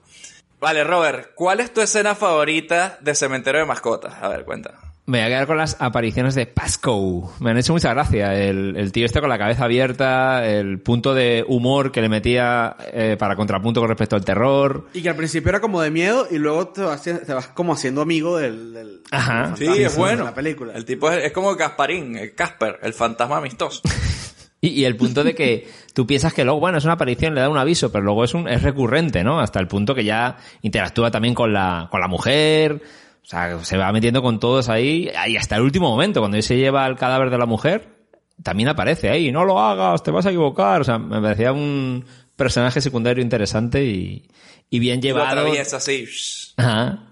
S1: Vale, Robert, ¿cuál es tu escena favorita de Cementerio de Mascotas? A ver, cuenta.
S2: Me voy a quedar con las apariciones de Pasco. Me han hecho mucha gracia. El, el tío este con la cabeza abierta, el punto de humor que le metía eh, para contrapunto con respecto al terror.
S3: Y que al principio era como de miedo y luego te vas, te vas como haciendo amigo del... del
S2: Ajá.
S3: del
S1: Sí, es bueno.
S3: La película.
S1: El tipo es, es como Gasparín, el Casper, el fantasma amistoso.
S2: Y, y el punto de que tú piensas que luego, bueno, es una aparición, le da un aviso, pero luego es un, es recurrente, ¿no? Hasta el punto que ya interactúa también con la, con la mujer. O sea, se va metiendo con todos ahí, y hasta el último momento, cuando él se lleva el cadáver de la mujer, también aparece ahí, no lo hagas, te vas a equivocar. O sea, me parecía un personaje secundario interesante y, y bien
S1: lo
S2: llevado.
S1: así.
S2: Ajá.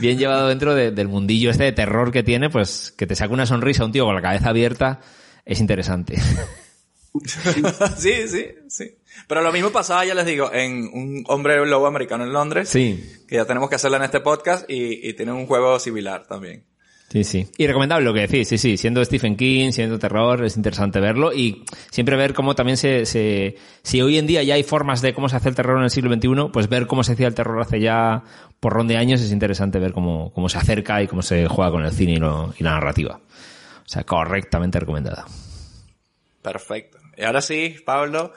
S2: Bien llevado dentro de- del mundillo este de terror que tiene, pues que te saca una sonrisa un tío con la cabeza abierta, es interesante.
S1: sí, sí, sí. Pero lo mismo pasaba, ya les digo, en un hombre lobo americano en Londres.
S2: Sí.
S1: Que ya tenemos que hacerlo en este podcast y, y tienen un juego similar también.
S2: Sí, sí. Y recomendable lo que decís, sí, sí. Siendo Stephen King, siendo terror, es interesante verlo y siempre ver cómo también se, se, si hoy en día ya hay formas de cómo se hace el terror en el siglo XXI, pues ver cómo se hacía el terror hace ya porrón de años es interesante ver cómo, cómo se acerca y cómo se juega con el cine y, lo- y la narrativa. O sea, correctamente recomendada.
S1: Perfecto. Y ahora sí, Pablo,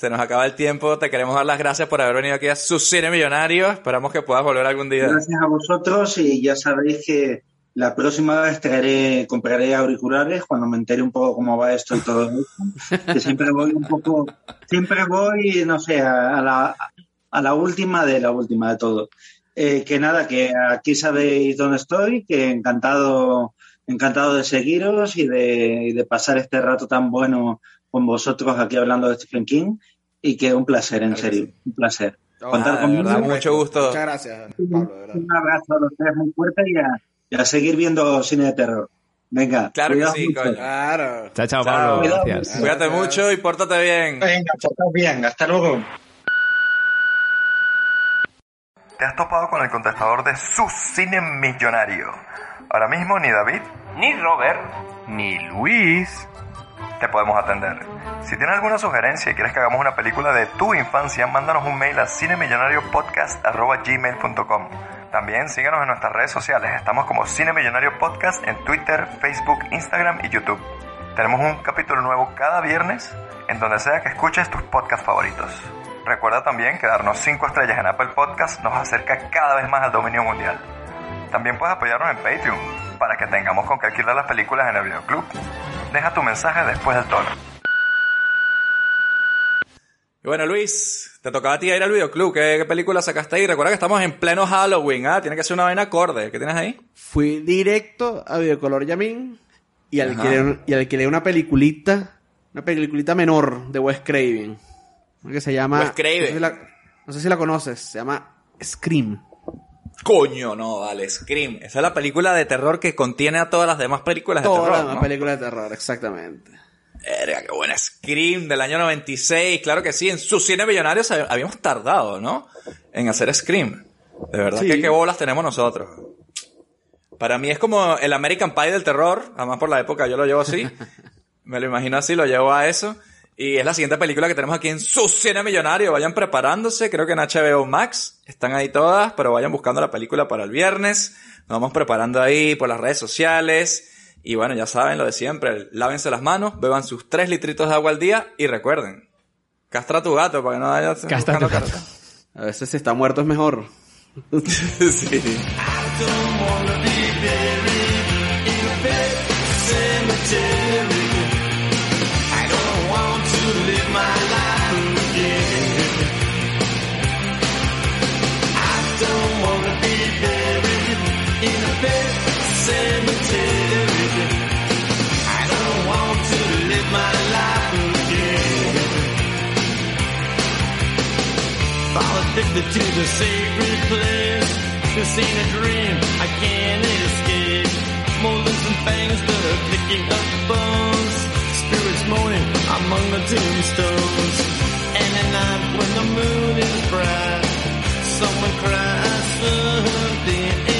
S1: se nos acaba el tiempo. Te queremos dar las gracias por haber venido aquí a su cine millonario. Esperamos que puedas volver algún día.
S8: Gracias a vosotros y ya sabéis que la próxima vez traeré, compraré auriculares cuando me entere un poco cómo va esto y todo. Que siempre voy un poco, siempre voy, no sé, a, a la, a la última de la última de todo. Eh, que nada, que aquí sabéis dónde estoy, que encantado, encantado de seguiros y de, y de pasar este rato tan bueno con vosotros aquí hablando de Stephen King y que un placer, en serio, un placer. Contar conmigo.
S1: verdad, mucho gusto.
S3: Muchas gracias, Pablo, de verdad.
S8: Un abrazo a los tres muy fuerte y a, y a seguir viendo cine de terror. Venga,
S1: Claro que sí,
S8: mucho.
S1: coño.
S3: Claro.
S2: Chao, chao. Pablo. Gracias.
S1: Cuídate mucho y pórtate bien.
S8: Venga, chao, bien, hasta luego.
S11: ¿Te has topado con el contestador de su cine millonario? Ahora mismo ni David, ni Robert, ni Luis te podemos atender. Si tienes alguna sugerencia y quieres que hagamos una película de tu infancia, mándanos un mail a cinemillonariopodcast.gmail.com También síganos en nuestras redes sociales. Estamos como Cine Millonario Podcast en Twitter, Facebook, Instagram y YouTube. Tenemos un capítulo nuevo cada viernes en donde sea que escuches tus podcasts favoritos. Recuerda también que darnos 5 estrellas en Apple Podcast nos acerca cada vez más al dominio mundial. También puedes apoyarnos en Patreon para que tengamos con qué alquilar las películas en el videoclub. Deja tu mensaje después del tono.
S1: Y bueno, Luis, te tocaba a ti ir al videoclub. ¿Qué, qué película sacaste ahí? Recuerda que estamos en pleno Halloween, ¿ah? Tiene que ser una vaina acorde. ¿Qué tienes ahí?
S3: Fui directo a Videocolor Yamin y alquilé, un- y alquilé una peliculita, una peliculita menor de Wes Craven. Que se llama...
S1: Wes Craven.
S3: No sé, si la, no sé si la conoces, se llama Scream.
S1: Coño, no, vale, Scream. Esa es la película de terror que contiene a todas las demás películas de terror.
S3: la demás
S1: ¿no?
S3: película de terror, exactamente.
S1: Verga, qué buena Scream del año 96. Claro que sí, en su cine millonario se- habíamos tardado, ¿no? En hacer Scream. De verdad
S3: Sí.
S1: que qué bolas tenemos nosotros. Para mí es como el American Pie del terror. Además por la época yo lo llevo así. Me lo imagino así, lo llevo a eso. Y es la siguiente película que tenemos aquí en su cine millonario. Vayan preparándose, creo que en HBO Max están ahí todas, pero vayan buscando la película para el viernes. Nos vamos preparando ahí por las redes sociales. Y bueno, ya saben lo de siempre. Lávense las manos, beban sus tres litritos de agua al día y recuerden, castra a tu gato para que no vayas
S2: Castra a tu
S1: buscando
S2: gato.
S1: carta.
S3: A veces si está muerto es mejor.
S1: sí.
S12: addicted to live my life again. I was to the sacred place. This ain't a dream, I can't escape. Molars and fangs that are picking up bones. Spirits moaning among the tombstones. And at night when the moon is bright, someone cries something